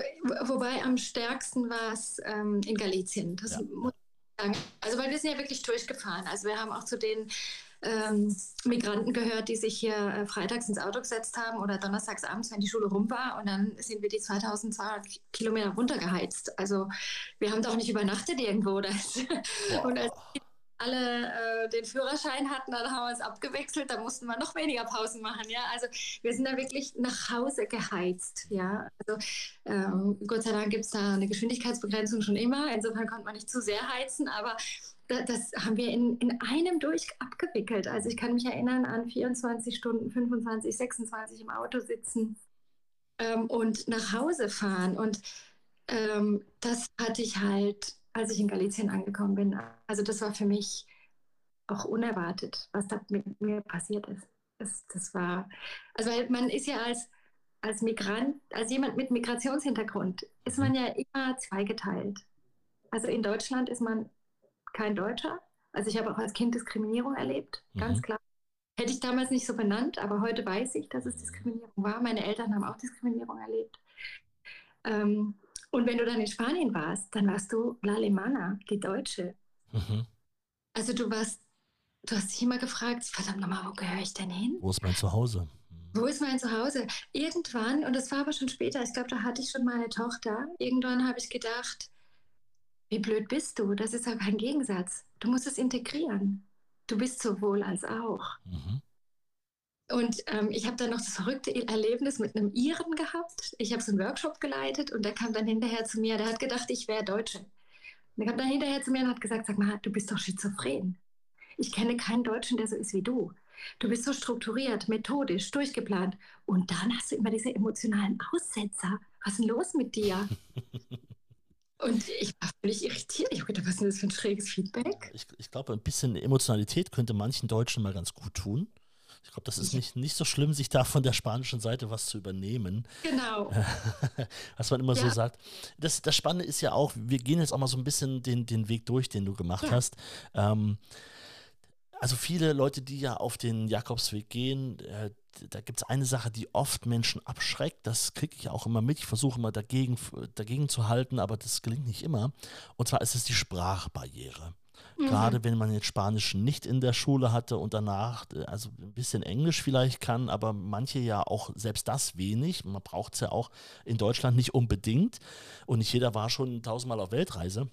wobei am stärksten war es ähm, in Galizien. Das ja. muss ich sagen. Also weil wir sind ja wirklich durchgefahren. Also wir haben auch zu den ähm, Migranten gehört, die sich hier äh, freitags ins Auto gesetzt haben oder donnerstags abends, wenn die Schule rum war. Und dann sind wir die 2200 Kilometer runtergeheizt. Also wir haben doch nicht übernachtet irgendwo. Das. Und als alle äh, den Führerschein hatten, dann haben wir es abgewechselt, da mussten wir noch weniger Pausen machen. Ja? Also wir sind da wirklich nach Hause geheizt. Ja? Also ähm, Gott sei Dank gibt es da eine Geschwindigkeitsbegrenzung schon immer. Insofern konnte man nicht zu sehr heizen, aber das haben wir in, in einem durch abgewickelt. Also ich kann mich erinnern an 24 Stunden, 25, 26 im Auto sitzen ähm, und nach Hause fahren. Und ähm, das hatte ich halt als ich in Galicien angekommen bin. Also das war für mich auch unerwartet, was da mit mir passiert ist. Das, das war, also man ist ja als, als Migrant, als jemand mit Migrationshintergrund, ist man ja immer zweigeteilt. Also in Deutschland ist man kein Deutscher. Also ich habe auch als Kind Diskriminierung erlebt, ganz mhm. klar. Hätte ich damals nicht so benannt, aber heute weiß ich, dass es Diskriminierung war. Meine Eltern haben auch Diskriminierung erlebt. Ähm, und wenn du dann in Spanien warst, dann warst du La Alemana, die Deutsche. Mhm. Also du warst, du hast dich immer gefragt, verdammt nochmal, wo gehöre ich denn hin? Wo ist mein Zuhause? Wo ist mein Zuhause? Irgendwann, und das war aber schon später, ich glaube, da hatte ich schon meine Tochter, irgendwann habe ich gedacht, wie blöd bist du? Das ist ja kein Gegensatz. Du musst es integrieren. Du bist sowohl als auch. Mhm. Und ähm, ich habe dann noch das verrückte Erlebnis mit einem Iren gehabt. Ich habe so einen Workshop geleitet und der kam dann hinterher zu mir. Der hat gedacht, ich wäre Deutsche. Und der kam dann hinterher zu mir und hat gesagt: Sag mal, du bist doch schizophren. Ich kenne keinen Deutschen, der so ist wie du. Du bist so strukturiert, methodisch, durchgeplant. Und dann hast du immer diese emotionalen Aussetzer. Was ist denn los mit dir? Und ich war völlig irritiert. Ich habe gedacht, was ist denn das für ein schräges Feedback? Ich, ich glaube, ein bisschen Emotionalität könnte manchen Deutschen mal ganz gut tun. Ich glaube, das ist nicht, nicht so schlimm, sich da von der spanischen Seite was zu übernehmen. Genau. was man immer ja. so sagt. Das, das Spannende ist ja auch, wir gehen jetzt auch mal so ein bisschen den, den Weg durch, den du gemacht ja. hast. Ähm, also viele Leute, die ja auf den Jakobsweg gehen, äh, da gibt es eine Sache, die oft Menschen abschreckt. Das kriege ich auch immer mit. Ich versuche immer dagegen, dagegen zu halten, aber das gelingt nicht immer. Und zwar ist es die Sprachbarriere. Mhm. Gerade wenn man jetzt Spanisch nicht in der Schule hatte und danach, äh, also ein bisschen Englisch vielleicht kann, aber manche ja auch selbst das wenig. Man braucht es ja auch in Deutschland nicht unbedingt. Und nicht jeder war schon tausendmal auf Weltreise.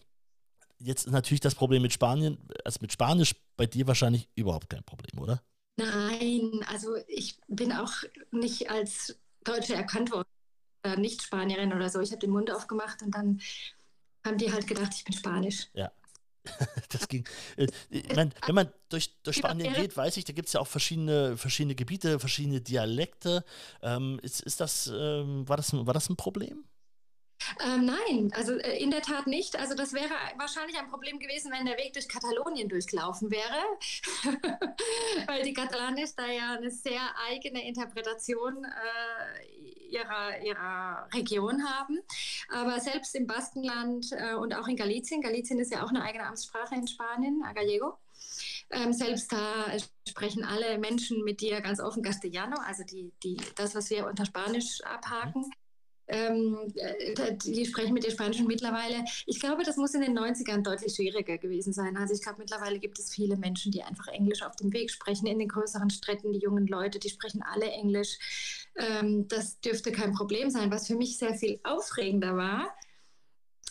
Jetzt natürlich das Problem mit Spanien, also mit Spanisch bei dir wahrscheinlich überhaupt kein Problem, oder? Nein, also ich bin auch nicht als Deutsche erkannt worden, nicht Spanierin oder so. Ich habe den Mund aufgemacht und dann haben die halt gedacht, ich bin Spanisch. Ja. Das ging. Äh, meine, wenn man durch, durch Spanien geht, weiß ich, da gibt es ja auch verschiedene, verschiedene Gebiete, verschiedene Dialekte. Ähm, ist, ist das, ähm, war, das, war das ein Problem? Ähm, nein, also äh, in der Tat nicht. Also das wäre wahrscheinlich ein Problem gewesen, wenn der Weg durch Katalonien durchgelaufen wäre, weil die Katalanes da ja eine sehr eigene Interpretation äh, ihrer, ihrer Region haben. Aber selbst im Baskenland äh, und auch in Galicien, Galicien ist ja auch eine eigene Amtssprache in Spanien, Gallego. Ähm, selbst da sprechen alle Menschen mit dir ganz offen Castellano, also die, die, das, was wir unter Spanisch abhaken. Ähm, äh, die sprechen mit der Spanischen mittlerweile. Ich glaube, das muss in den 90ern deutlich schwieriger gewesen sein. Also ich glaube, mittlerweile gibt es viele Menschen, die einfach Englisch auf dem Weg sprechen. In den größeren Städten, die jungen Leute, die sprechen alle Englisch. Ähm, das dürfte kein Problem sein. Was für mich sehr viel aufregender war,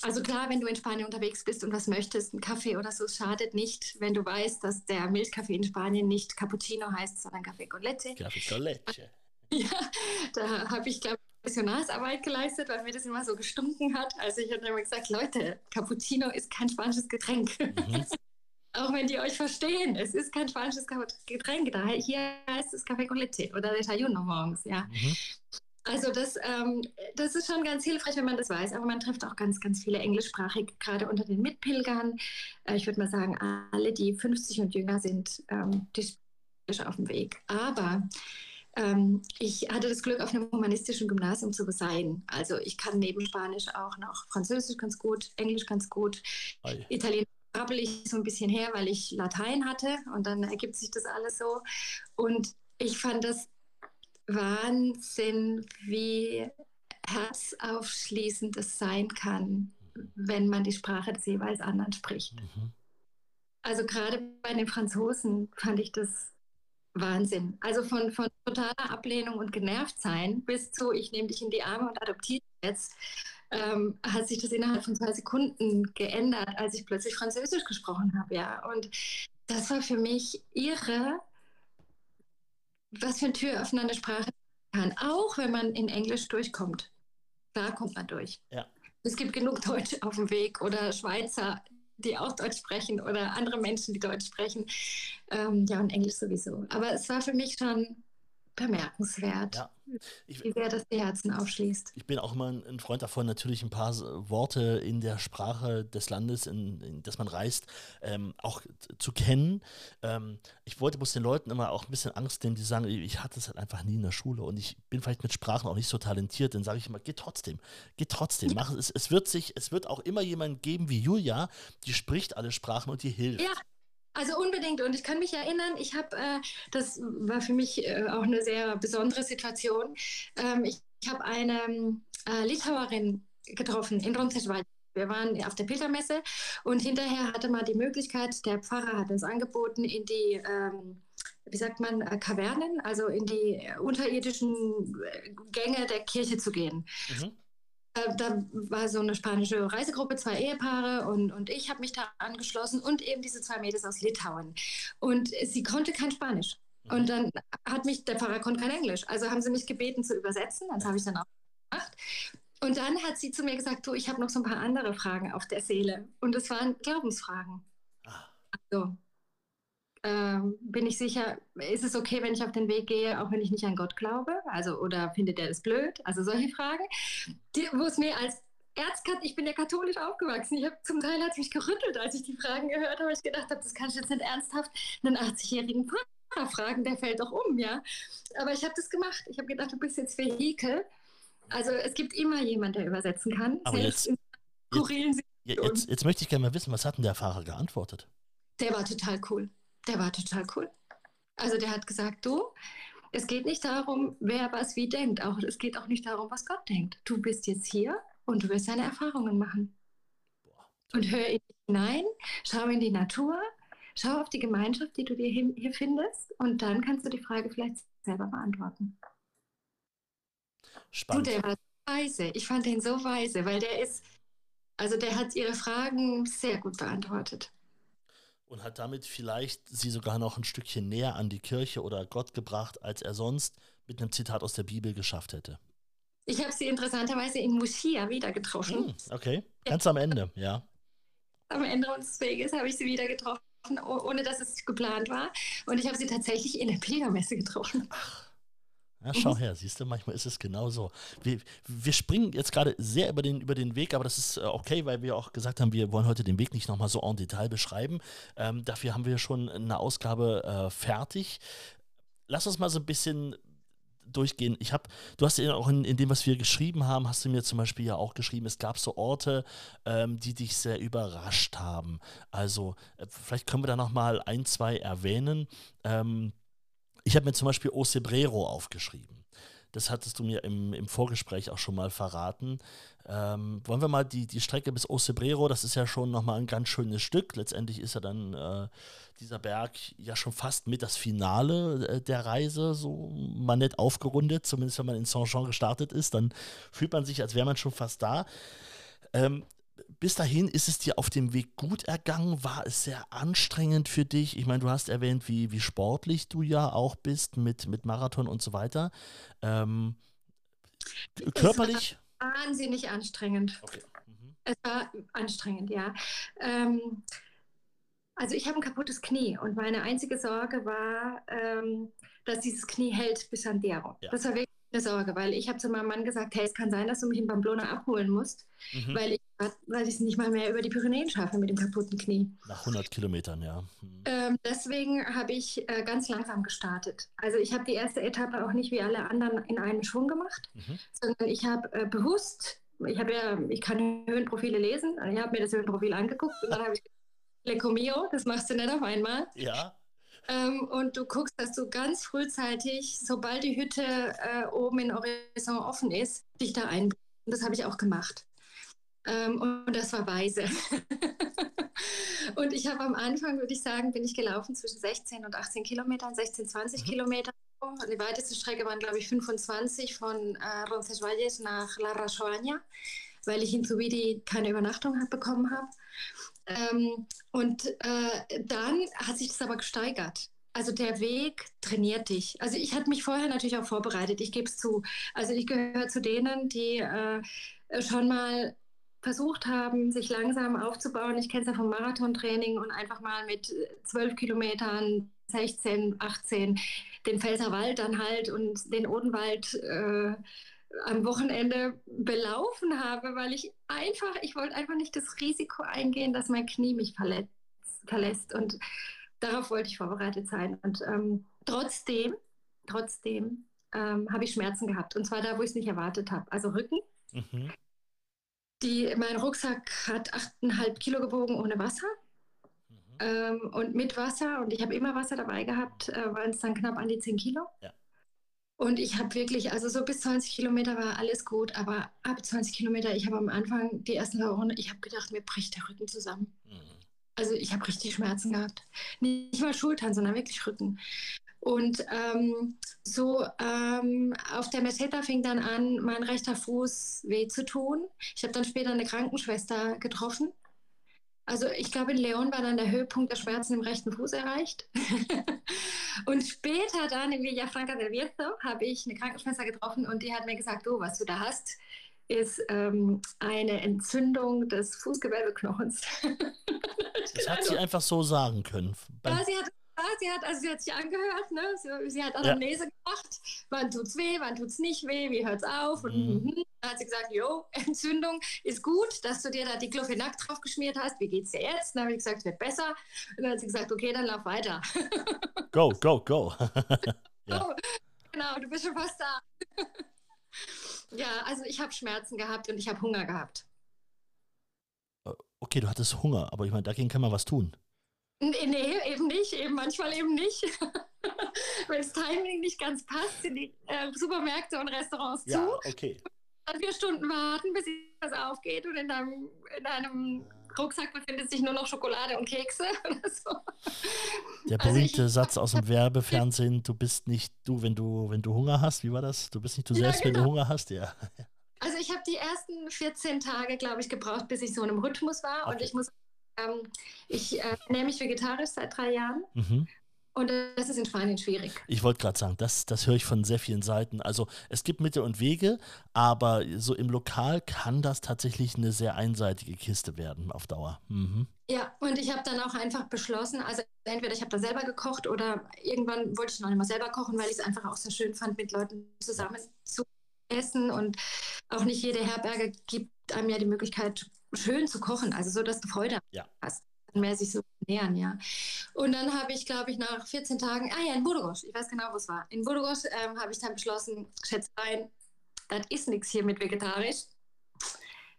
also klar, wenn du in Spanien unterwegs bist und was möchtest, ein Kaffee oder so, schadet nicht, wenn du weißt, dass der Milchkaffee in Spanien nicht Cappuccino heißt, sondern Kaffee con leche. Kaffee con leche. Ja, da habe ich, glaube Missionarsarbeit geleistet, weil mir das immer so gestunken hat. Also ich habe immer gesagt, Leute, Cappuccino ist kein spanisches Getränk. Mhm. Auch wenn die euch verstehen, es ist kein spanisches Getränk. Da, hier heißt es Café con leche oder Desayuno morgens, ja. Mhm. Also das, ähm, das ist schon ganz hilfreich, wenn man das weiß. Aber man trifft auch ganz, ganz viele englischsprachige, gerade unter den Mitpilgern. Äh, ich würde mal sagen, alle, die 50 und jünger sind, ähm, die sind auf dem Weg. Aber ähm, ich hatte das Glück, auf einem humanistischen Gymnasium zu sein. Also ich kann neben Spanisch auch noch Französisch ganz gut, Englisch ganz gut, Ei. Italienisch brabbel ich so ein bisschen her, weil ich Latein hatte und dann ergibt sich das alles so. Und ich fand das Wahnsinn, wie herzaufschließend es sein kann, wenn man die Sprache des jeweils anderen spricht. Mhm. Also gerade bei den Franzosen fand ich das Wahnsinn. Also von, von totaler Ablehnung und Genervtsein bis zu, ich nehme dich in die Arme und adoptiere jetzt, ähm, hat sich das innerhalb von zwei Sekunden geändert, als ich plötzlich Französisch gesprochen habe. Ja. Und das war für mich irre, was für eine Tür eine Sprache kann, auch wenn man in Englisch durchkommt. Da kommt man durch. Ja. Es gibt genug Deutsche auf dem Weg oder Schweizer, die auch Deutsch sprechen oder andere Menschen, die Deutsch sprechen. Ähm, ja, und Englisch sowieso. Aber es war für mich schon bemerkenswert, ja. ich, wie sehr das die Herzen aufschließt. Ich bin auch immer ein Freund davon, natürlich ein paar Worte in der Sprache des Landes, in, in das man reist, ähm, auch zu kennen. Ähm, ich wollte muss den Leuten immer auch ein bisschen Angst nehmen, die sagen, ich hatte es halt einfach nie in der Schule und ich bin vielleicht mit Sprachen auch nicht so talentiert, dann sage ich immer, geh trotzdem, geh trotzdem, mach es. Es wird sich, es wird auch immer jemanden geben wie Julia, die spricht alle Sprachen und die hilft. Ja. Also unbedingt. Und ich kann mich erinnern, ich habe, äh, das war für mich äh, auch eine sehr besondere Situation. Ähm, ich ich habe eine äh, Litauerin getroffen in Roncesvalles. Wir waren auf der Pilgermesse und hinterher hatte man die Möglichkeit, der Pfarrer hat uns angeboten, in die, ähm, wie sagt man, äh, Kavernen, also in die unterirdischen äh, Gänge der Kirche zu gehen. Mhm. Äh, da war so eine spanische Reisegruppe, zwei Ehepaare und, und ich habe mich da angeschlossen und eben diese zwei Mädels aus Litauen. Und sie konnte kein Spanisch. Mhm. Und dann hat mich, der Pfarrer konnte kein Englisch. Also haben sie mich gebeten zu übersetzen. Das habe ich dann auch gemacht. Und dann hat sie zu mir gesagt, du, ich habe noch so ein paar andere Fragen auf der Seele. Und es waren Glaubensfragen. Ah. Also, ähm, bin ich sicher, ist es okay, wenn ich auf den Weg gehe, auch wenn ich nicht an Gott glaube? Also, oder findet er das blöd? Also solche Fragen, wo es mir als Erzkat, ich bin ja katholisch aufgewachsen. Ich habe zum Teil hat mich gerüttelt, als ich die Fragen gehört habe. Ich gedacht habe, das kann ich jetzt nicht ernsthaft einen 80-jährigen Pfarrer fragen, der fällt doch um, ja. Aber ich habe das gemacht. Ich habe gedacht, du bist jetzt Vehikel also es gibt immer jemanden, der übersetzen kann. Aber jetzt, jetzt, jetzt, jetzt, möchte ich gerne mal wissen, was hat denn der Fahrer geantwortet? Der war total cool. Der war total cool. Also der hat gesagt, du, es geht nicht darum, wer was wie denkt. Auch, es geht auch nicht darum, was Gott denkt. Du bist jetzt hier und du wirst deine Erfahrungen machen. Und hör in dich hinein, schau in die Natur, schau auf die Gemeinschaft, die du dir hier findest und dann kannst du die Frage vielleicht selber beantworten. Spannend. Du, der war weise. Ich fand den so weise, weil der ist, also der hat ihre Fragen sehr gut beantwortet. Und hat damit vielleicht sie sogar noch ein Stückchen näher an die Kirche oder Gott gebracht, als er sonst mit einem Zitat aus der Bibel geschafft hätte. Ich habe sie interessanterweise in Muschia wieder getroffen. Hm, okay, ganz am Ende, ja. Am Ende unseres Weges habe ich sie wieder getroffen, ohne dass es geplant war. Und ich habe sie tatsächlich in der Pilgermesse getroffen. Ach. Ja, schau her, siehst du, manchmal ist es genau so. Wir, wir springen jetzt gerade sehr über den, über den Weg, aber das ist äh, okay, weil wir auch gesagt haben, wir wollen heute den Weg nicht nochmal so en Detail beschreiben. Ähm, dafür haben wir schon eine Ausgabe äh, fertig. Lass uns mal so ein bisschen durchgehen. Ich habe, du hast ja auch in, in, dem, was wir geschrieben haben, hast du mir zum Beispiel ja auch geschrieben, es gab so Orte, ähm, die dich sehr überrascht haben. Also äh, vielleicht können wir da nochmal ein, zwei erwähnen. Ähm, ich habe mir zum Beispiel Ocebrero aufgeschrieben. Das hattest du mir im, im Vorgespräch auch schon mal verraten. Ähm, wollen wir mal die, die Strecke bis Ocebrero, das ist ja schon nochmal ein ganz schönes Stück. Letztendlich ist ja dann äh, dieser Berg ja schon fast mit das Finale äh, der Reise, so mal nett aufgerundet, zumindest wenn man in Saint-Jean gestartet ist, dann fühlt man sich, als wäre man schon fast da. Ähm, bis dahin ist es dir auf dem Weg gut ergangen? War es sehr anstrengend für dich? Ich meine, du hast erwähnt, wie, wie sportlich du ja auch bist mit, mit Marathon und so weiter. Ähm, körperlich? Wahnsinnig anstrengend. Okay. Mhm. Es war anstrengend, ja. Ähm, also ich habe ein kaputtes Knie und meine einzige Sorge war, ähm, dass dieses Knie hält bis an Dero. Ja. Das war wirklich eine Sorge, weil ich habe zu meinem Mann gesagt, hey, es kann sein, dass du mich in Pamplona abholen musst, mhm. weil ich weil ich es nicht mal mehr über die Pyrenäen schaffe mit dem kaputten Knie. Nach 100 Kilometern, ja. Mhm. Ähm, deswegen habe ich äh, ganz langsam gestartet. Also ich habe die erste Etappe auch nicht wie alle anderen in einem Schwung gemacht, mhm. sondern ich habe äh, bewusst, ich habe ja, ich kann Höhenprofile lesen, ich habe mir das Höhenprofil angeguckt und dann habe ich Lecco Mio, das machst du nicht auf einmal. Ja. Ähm, und du guckst, dass du ganz frühzeitig, sobald die Hütte äh, oben in Horizont offen ist, dich da einbringst. Und das habe ich auch gemacht. Ähm, und das war weise. und ich habe am Anfang, würde ich sagen, bin ich gelaufen zwischen 16 und 18 Kilometern, 16, 20 mhm. Kilometer. Die weiteste Strecke waren, glaube ich, 25 von äh, Roncesvalles nach La Rajoaña, weil ich in Zubidi keine Übernachtung hab, bekommen habe. Ähm, und äh, dann hat sich das aber gesteigert. Also der Weg trainiert dich. Also ich hatte mich vorher natürlich auch vorbereitet, ich gebe es zu. Also ich gehöre zu denen, die äh, schon mal versucht haben, sich langsam aufzubauen. Ich kenne es ja vom Marathontraining und einfach mal mit zwölf Kilometern, 16, 18 den Pfälzerwald dann halt und den Odenwald äh, am Wochenende belaufen habe, weil ich einfach, ich wollte einfach nicht das Risiko eingehen, dass mein Knie mich verletzt, verlässt. Und darauf wollte ich vorbereitet sein. Und ähm, trotzdem, trotzdem ähm, habe ich Schmerzen gehabt. Und zwar da, wo ich es nicht erwartet habe. Also Rücken. Mhm. Die, mein Rucksack hat 8,5 Kilo gewogen ohne Wasser. Mhm. Ähm, und mit Wasser, und ich habe immer Wasser dabei gehabt, äh, waren es dann knapp an die 10 Kilo. Ja. Und ich habe wirklich, also so bis 20 Kilometer war alles gut, aber ab 20 Kilometer, ich habe am Anfang die ersten Wochen, ich habe gedacht, mir bricht der Rücken zusammen. Mhm. Also ich habe richtig Schmerzen gehabt. Nicht mal Schultern, sondern wirklich Rücken. Und ähm, so ähm, auf der Meseta fing dann an, mein rechter Fuß weh zu tun. Ich habe dann später eine Krankenschwester getroffen. Also ich glaube, in Leon war dann der Höhepunkt der Schmerzen im rechten Fuß erreicht. und später dann in Villafranca del Viejo habe ich eine Krankenschwester getroffen und die hat mir gesagt, oh, was du da hast, ist ähm, eine Entzündung des Fußgewölbeknochens. das hat sie einfach so sagen können. Ja, sie hat sie hat, also sie hat sich angehört, ne? sie, sie hat Anamnese ja. gemacht, wann tut's weh, wann tut's nicht weh, wie hört's auf und mhm. Mhm. dann hat sie gesagt, jo, Entzündung ist gut, dass du dir da die Diclofenac drauf geschmiert hast, wie geht's dir jetzt? Dann habe ich gesagt, es wird besser und dann hat sie gesagt, okay, dann lauf weiter. Go, go, go. ja. oh, genau, du bist schon fast da. ja, also ich habe Schmerzen gehabt und ich habe Hunger gehabt. Okay, du hattest Hunger, aber ich meine, dagegen kann man was tun. Nee, nee, eben nicht, eben manchmal eben nicht. Wenn das Timing nicht ganz passt, sind die äh, Supermärkte und Restaurants ja, zu. okay. Dann vier Stunden warten, bis was aufgeht und in deinem, in deinem Rucksack befindet sich nur noch Schokolade und Kekse oder so. Der also berühmte also Satz aus dem Werbefernsehen, du bist nicht du, wenn du, wenn du Hunger hast, wie war das? Du bist nicht du selbst, ja, genau. wenn du genau. Hunger hast, ja. Also ich habe die ersten 14 Tage, glaube ich, gebraucht, bis ich so in einem Rhythmus war. Okay. Und ich muss ähm, ich äh, ernähre mich vegetarisch seit drei Jahren. Mhm. Und das ist in Spanien schwierig. Ich wollte gerade sagen, das, das höre ich von sehr vielen Seiten. Also es gibt Mittel und Wege, aber so im Lokal kann das tatsächlich eine sehr einseitige Kiste werden auf Dauer. Mhm. Ja, und ich habe dann auch einfach beschlossen, also entweder ich habe da selber gekocht oder irgendwann wollte ich noch nicht mal selber kochen, weil ich es einfach auch sehr schön fand, mit Leuten zusammen zu essen. Und auch nicht jede Herberge gibt einem ja die Möglichkeit, schön zu kochen, also so, dass du Freude ja. hast. Mehr sich so nähern, ja. Und dann habe ich, glaube ich, nach 14 Tagen, ah ja, in Burgos, ich weiß genau, wo es war. In Burgos ähm, habe ich dann beschlossen, Schätzlein, das ist nichts hier mit vegetarisch.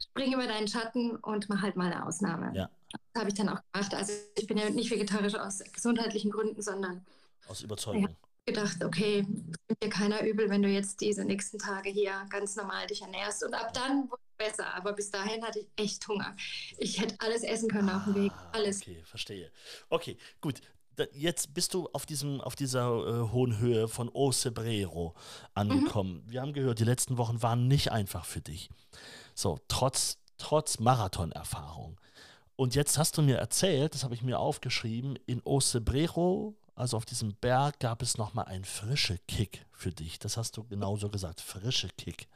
Spring über deinen Schatten und mach halt mal eine Ausnahme. Ja. Das habe ich dann auch gemacht. Also ich bin ja nicht vegetarisch aus gesundheitlichen Gründen, sondern aus Überzeugung. Ja, gedacht, okay, nimmt dir keiner übel, wenn du jetzt diese nächsten Tage hier ganz normal dich ernährst. Und ab dann wurde es besser. Aber bis dahin hatte ich echt Hunger. Ich hätte alles essen können ah, auf dem Weg. Ah, alles. Okay, verstehe. Okay, gut. Jetzt bist du auf, diesem, auf dieser äh, hohen Höhe von Ocebrero angekommen. Mhm. Wir haben gehört, die letzten Wochen waren nicht einfach für dich. So, trotz, trotz Marathonerfahrung. Und jetzt hast du mir erzählt, das habe ich mir aufgeschrieben, in Ocebrero also auf diesem Berg gab es nochmal einen frische Kick für dich. Das hast du genauso gesagt, frische Kick.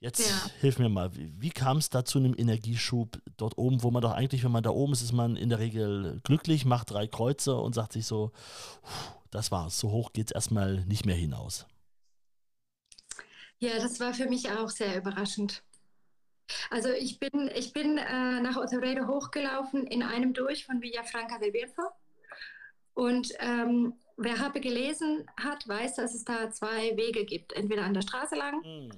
Jetzt ja. hilf mir mal, wie, wie kam es da zu einem Energieschub dort oben, wo man doch eigentlich, wenn man da oben ist, ist man in der Regel glücklich, macht drei Kreuze und sagt sich so, das war's, so hoch geht es erstmal nicht mehr hinaus. Ja, das war für mich auch sehr überraschend. Also ich bin, ich bin äh, nach Oteredo hochgelaufen in einem durch von Villafranca del Bierzo und ähm, wer Happe gelesen hat, weiß, dass es da zwei Wege gibt. Entweder an der Straße lang mm.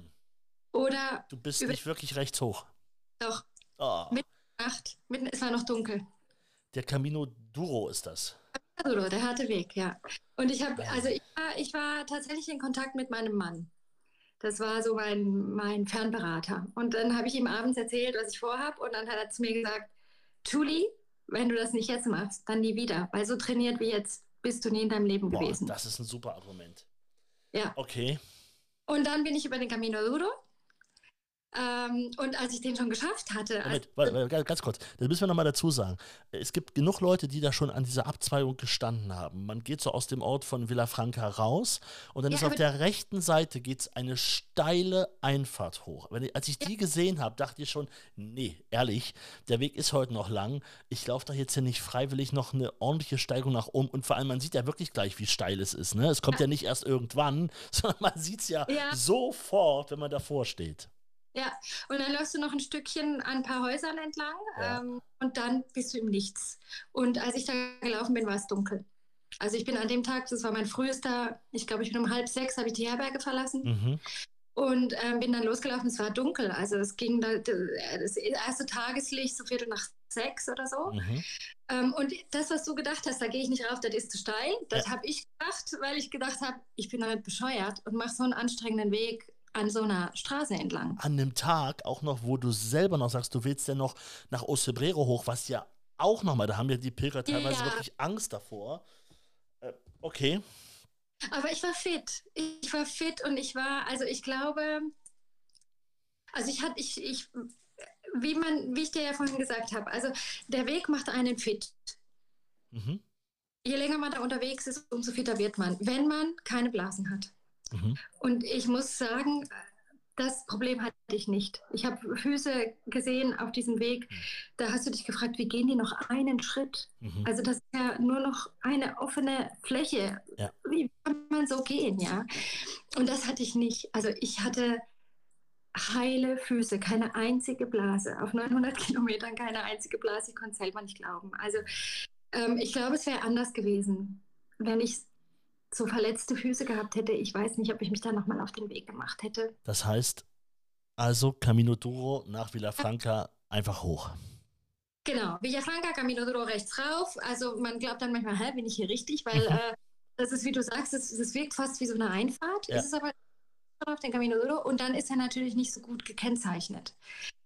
oder. Du bist nicht wirklich rechts hoch. Doch. Oh. Mitten Nacht. Mitten, es war noch dunkel. Der Camino Duro ist das. Duro, der harte Weg, ja. Und ich habe, also ich war, ich war tatsächlich in Kontakt mit meinem Mann. Das war so mein, mein Fernberater. Und dann habe ich ihm abends erzählt, was ich vorhabe. Und dann hat er zu mir gesagt, Julie, wenn du das nicht jetzt machst, dann nie wieder. Weil so trainiert wie jetzt bist du nie in deinem Leben Boah, gewesen. Das ist ein super Argument. Ja. Okay. Und dann bin ich über den Camino Duro ähm, und als ich den schon geschafft hatte. Moment, warte, ganz kurz, das müssen wir nochmal dazu sagen. Es gibt genug Leute, die da schon an dieser Abzweigung gestanden haben. Man geht so aus dem Ort von Villafranca raus und dann ja, ist auf der rechten Seite geht's eine steile Einfahrt hoch. Ich, als ich ja. die gesehen habe, dachte ich schon, nee, ehrlich, der Weg ist heute noch lang. Ich laufe da jetzt hier nicht freiwillig noch eine ordentliche Steigung nach oben und vor allem, man sieht ja wirklich gleich, wie steil es ist. Ne? Es kommt ja, ja nicht erst irgendwann, sondern man sieht es ja, sofort, wenn man davor steht. Ja, und dann läufst du noch ein Stückchen an ein paar Häusern entlang ja. ähm, und dann bist du im Nichts. Und als ich da gelaufen bin, war es dunkel. Also ich bin an dem Tag, das war mein frühester, ich glaube, ich bin um halb sechs, habe ich die Herberge verlassen. Mhm. Und ähm, bin dann losgelaufen, es war dunkel. Also es ging da, das erste Tageslicht, so viertel nach sechs oder so. Mhm. Ähm, und das, was du gedacht hast, da gehe ich nicht rauf, das ist zu steil. Das ja. habe ich gedacht, weil ich gedacht habe, ich bin damit bescheuert und mache so einen anstrengenden Weg an so einer Straße entlang. An einem Tag auch noch, wo du selber noch sagst, du willst ja noch nach Osebrero hoch, was ja auch nochmal, da haben ja die Pilger teilweise ja. wirklich Angst davor. Äh, okay. Aber ich war fit. Ich war fit und ich war, also ich glaube, also ich hatte, ich, ich, wie man, wie ich dir ja vorhin gesagt habe, also der Weg macht einen fit. Mhm. Je länger man da unterwegs ist, umso fitter wird man, wenn man keine Blasen hat. Mhm. Und ich muss sagen, das Problem hatte ich nicht. Ich habe Füße gesehen auf diesem Weg. Mhm. Da hast du dich gefragt, wie gehen die noch einen Schritt? Mhm. Also das ist ja nur noch eine offene Fläche. Ja. Wie kann man so gehen, ja? Und das hatte ich nicht. Also ich hatte heile Füße, keine einzige Blase. Auf 900 Kilometern keine einzige Blase. Ich konnte es selber nicht glauben. Also ähm, ich glaube, es wäre anders gewesen, wenn ich so verletzte Füße gehabt hätte. Ich weiß nicht, ob ich mich da nochmal auf den Weg gemacht hätte. Das heißt also Camino Duro nach Villafranca einfach hoch. Genau, Villafranca, Camino Duro rechts rauf. Also man glaubt dann manchmal, hä, bin ich hier richtig? Weil mhm. äh, das ist, wie du sagst, es wirkt fast wie so eine Einfahrt. Ja. Ist es aber auf den Camino Duro und dann ist er natürlich nicht so gut gekennzeichnet.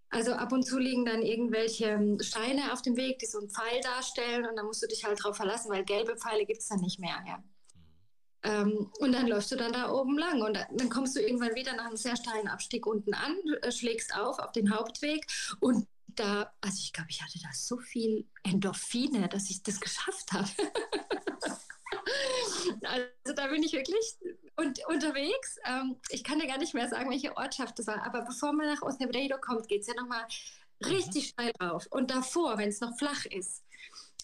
Also ab und zu liegen dann irgendwelche ähm, Steine auf dem Weg, die so einen Pfeil darstellen und da musst du dich halt drauf verlassen, weil gelbe Pfeile gibt es dann nicht mehr. Ja. Ähm, und dann läufst du dann da oben lang und dann kommst du irgendwann wieder nach einem sehr steilen Abstieg unten an, äh, schlägst auf auf den Hauptweg und da, also ich glaube, ich hatte da so viel Endorphine, dass ich das geschafft habe. also da bin ich wirklich und, unterwegs. Ähm, ich kann dir gar nicht mehr sagen, welche Ortschaft das war, aber bevor man nach Osnebreiro kommt, geht es ja nochmal richtig mhm. steil rauf. Und davor, wenn es noch flach ist,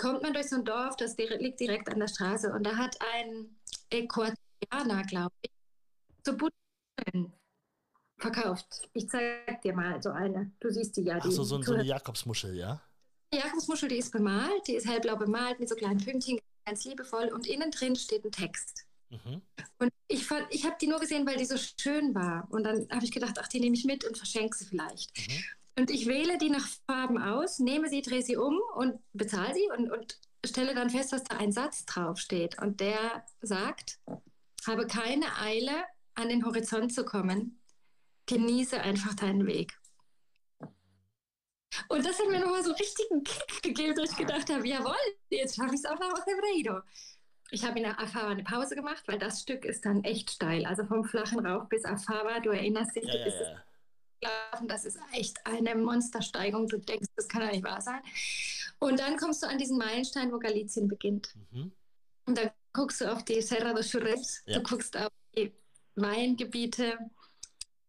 kommt man durch so ein Dorf, das liegt direkt an der Straße und da hat ein Ecuadorianer, glaube ich, so Buddhisten verkauft. Ich zeige dir mal so eine. Du siehst die ja. Ach so, so, so eine Jakobsmuschel, ja? Die Jakobsmuschel, die ist bemalt, die ist hellblau bemalt mit so kleinen Pünktchen, ganz liebevoll und innen drin steht ein Text. Mhm. Und ich, ich habe die nur gesehen, weil die so schön war. Und dann habe ich gedacht, ach, die nehme ich mit und verschenke sie vielleicht. Mhm. Und ich wähle die nach Farben aus, nehme sie, drehe sie um und bezahle sie und, und stelle dann fest, dass da ein Satz draufsteht. Und der sagt, habe keine Eile, an den Horizont zu kommen. Genieße einfach deinen Weg. Und das hat mir nochmal so richtigen Kick gegeben, dass ich gedacht habe, jawohl, jetzt schaffe ich es auch noch aus Hebreiro. Ich habe in Afava eine Pause gemacht, weil das Stück ist dann echt steil. Also vom flachen Rauch bis Afava, du erinnerst dich, ja, ja, ja. Laufen, das ist echt eine Monstersteigung. Du denkst, das kann ja nicht wahr sein. Und dann kommst du an diesen Meilenstein, wo Galizien beginnt. Mhm. Und dann guckst du auf die Serra dos Churres, ja. du guckst auf die Weingebiete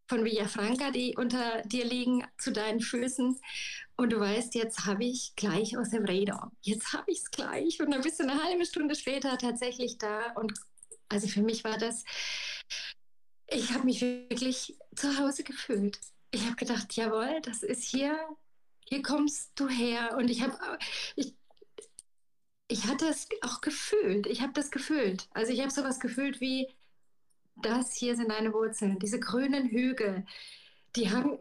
von Villafranca, die unter dir liegen, zu deinen Füßen. Und du weißt, jetzt habe ich gleich aus dem Räder. Jetzt habe ich es gleich. Und dann bist du eine halbe Stunde später tatsächlich da. Und also für mich war das, ich habe mich wirklich zu Hause gefühlt ich habe gedacht, jawohl, das ist hier, hier kommst du her. Und ich habe, ich, ich hatte es auch gefühlt. Ich habe das gefühlt. Also ich habe sowas gefühlt wie, das hier sind deine Wurzeln, diese grünen Hügel, die haben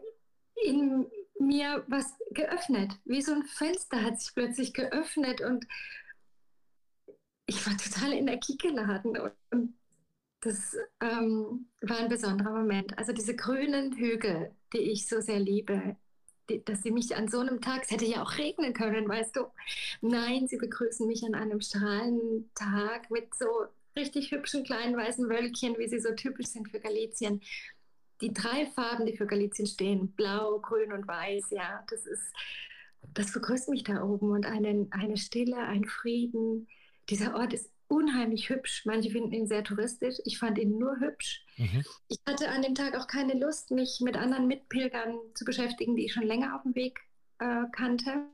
in mir was geöffnet. Wie so ein Fenster hat sich plötzlich geöffnet und ich war total energiegeladen und das ähm, war ein besonderer Moment. Also diese grünen Hügel, die ich so sehr liebe, die, dass sie mich an so einem Tag, es hätte ja auch regnen können, weißt du. Nein, sie begrüßen mich an einem strahlenden Tag mit so richtig hübschen kleinen weißen Wölkchen, wie sie so typisch sind für Galizien. Die drei Farben, die für Galizien stehen, blau, grün und weiß, ja, das ist, das begrüßt mich da oben und eine, eine Stille, ein Frieden. Dieser Ort ist unheimlich hübsch. Manche finden ihn sehr touristisch. Ich fand ihn nur hübsch. Mhm. Ich hatte an dem Tag auch keine Lust, mich mit anderen Mitpilgern zu beschäftigen, die ich schon länger auf dem Weg äh, kannte.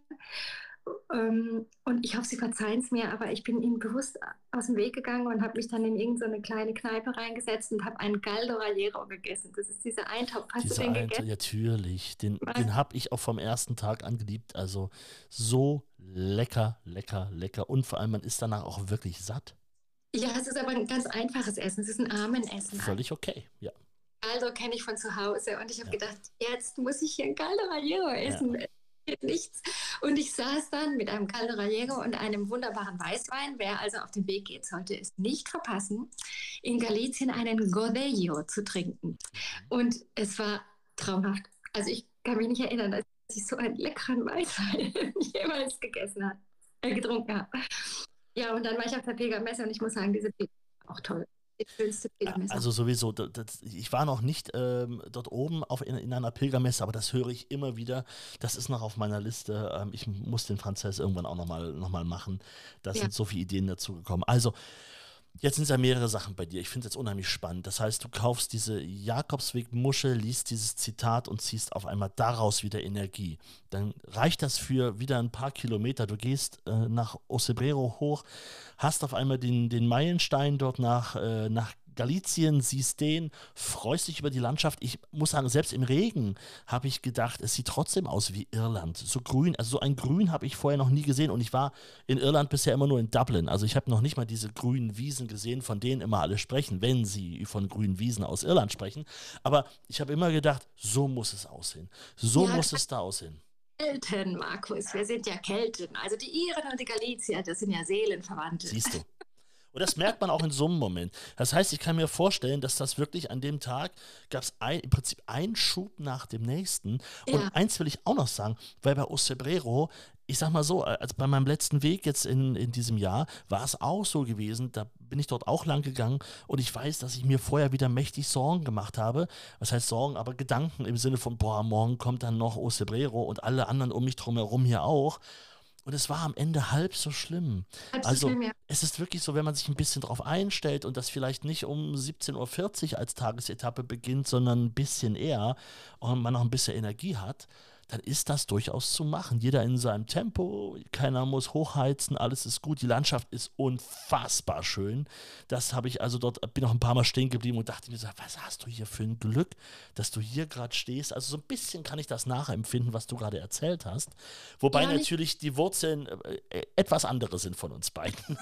Ähm, und ich hoffe, Sie verzeihen es mir, aber ich bin Ihnen bewusst aus dem Weg gegangen und habe mich dann in irgendeine kleine Kneipe reingesetzt und habe einen Galdo Rallero gegessen. Das ist dieser Eintopf. Hast dieser du den Eintopf, gegessen? Natürlich. Den, den habe ich auch vom ersten Tag angeliebt. Also so lecker, lecker, lecker. Und vor allem, man ist danach auch wirklich satt. Ja, es ist aber ein ganz einfaches Essen. Es ist ein Armenessen. Völlig okay, ja. Also kenne ich von zu Hause und ich habe ja. gedacht, jetzt muss ich hier ein Galdo Rallero essen. Ja nichts. Und ich saß dann mit einem Calderallego und einem wunderbaren Weißwein. Wer also auf den Weg geht, sollte es nicht verpassen, in Galicien einen Godello zu trinken. Und es war traumhaft. Also ich kann mich nicht erinnern, dass ich so einen leckeren Weißwein jemals gegessen habe, äh, getrunken habe. Ja, und dann war ich auf der Pilgermesse und ich muss sagen, diese Pilger auch toll. Also sowieso, das, ich war noch nicht ähm, dort oben auf, in, in, einer Pilgermesse, aber das höre ich immer wieder. Das ist noch auf meiner Liste. Ähm, ich muss den Franzess irgendwann auch nochmal noch mal machen. Da ja. sind so viele Ideen dazu gekommen. Also, Jetzt sind es ja mehrere Sachen bei dir. Ich finde es jetzt unheimlich spannend. Das heißt, du kaufst diese Jakobsweg-Muschel, liest dieses Zitat und ziehst auf einmal daraus wieder Energie. Dann reicht das für wieder ein paar Kilometer. Du gehst äh, nach Osebrero hoch, hast auf einmal den, den Meilenstein dort nach, äh, nach Galizien, siehst den, freust dich über die Landschaft. Ich muss sagen, selbst im Regen habe ich gedacht, es sieht trotzdem aus wie Irland. So grün, also so ein Grün habe ich vorher noch nie gesehen und ich war in Irland bisher immer nur in Dublin. Also ich habe noch nicht mal diese grünen Wiesen gesehen, von denen immer alle sprechen, wenn sie von grünen Wiesen aus Irland sprechen. Aber ich habe immer gedacht, so muss es aussehen. So ja, muss es da aussehen. Kelten, Markus, wir sind ja Kelten. Also die Iren und die Galizier, das sind ja Seelenverwandte. Siehst du. Und das merkt man auch in so einem Moment. Das heißt, ich kann mir vorstellen, dass das wirklich an dem Tag gab es im Prinzip einen Schub nach dem nächsten. Und ja. eins will ich auch noch sagen, weil bei Osebrero, ich sag mal so, also bei meinem letzten Weg jetzt in, in diesem Jahr war es auch so gewesen, da bin ich dort auch lang gegangen und ich weiß, dass ich mir vorher wieder mächtig Sorgen gemacht habe. Was heißt Sorgen, aber Gedanken im Sinne von, boah, morgen kommt dann noch Osebrero und alle anderen um mich drumherum hier auch. Und es war am Ende halb so schlimm. Halb also so schlimm, ja. es ist wirklich so, wenn man sich ein bisschen drauf einstellt und das vielleicht nicht um 17.40 Uhr als Tagesetappe beginnt, sondern ein bisschen eher und man noch ein bisschen Energie hat, dann ist das durchaus zu machen. Jeder in seinem Tempo, keiner muss hochheizen, alles ist gut. Die Landschaft ist unfassbar schön. Das habe ich also dort, bin noch ein paar Mal stehen geblieben und dachte mir so, was hast du hier für ein Glück, dass du hier gerade stehst. Also so ein bisschen kann ich das nachempfinden, was du gerade erzählt hast. Wobei ja, natürlich die Wurzeln äh, etwas andere sind von uns beiden.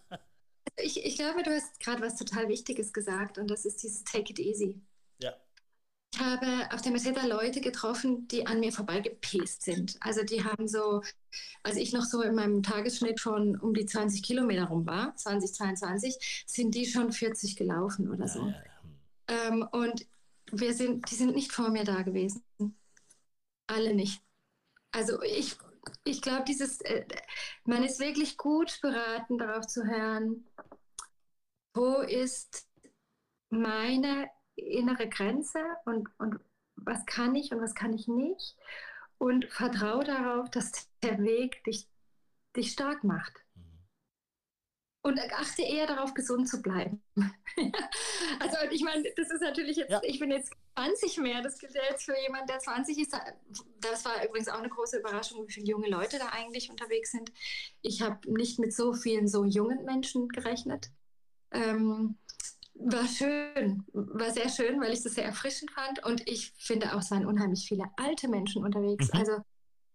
ich, ich glaube, du hast gerade was total Wichtiges gesagt und das ist dieses Take it easy. Ja. Ich habe auf der Meseta Leute getroffen, die an mir vorbeigepäst sind. Also die haben so, als ich noch so in meinem Tagesschnitt von um die 20 Kilometer rum war, 2022, sind die schon 40 gelaufen oder so. Ähm, und wir sind, die sind nicht vor mir da gewesen. Alle nicht. Also ich, ich glaube, dieses, äh, man ist wirklich gut beraten, darauf zu hören, wo ist meine innere Grenze und, und was kann ich und was kann ich nicht. Und vertraue darauf, dass der Weg dich, dich stark macht. Mhm. Und achte eher darauf, gesund zu bleiben. also ich meine, das ist natürlich jetzt, ja. ich bin jetzt 20 mehr, das gilt ja jetzt für jemanden, der 20 ist. Das war übrigens auch eine große Überraschung, wie viele junge Leute da eigentlich unterwegs sind. Ich habe nicht mit so vielen so jungen Menschen gerechnet. Ähm, war schön, war sehr schön, weil ich das sehr erfrischend fand. Und ich finde auch, es waren unheimlich viele alte Menschen unterwegs. Mhm. Also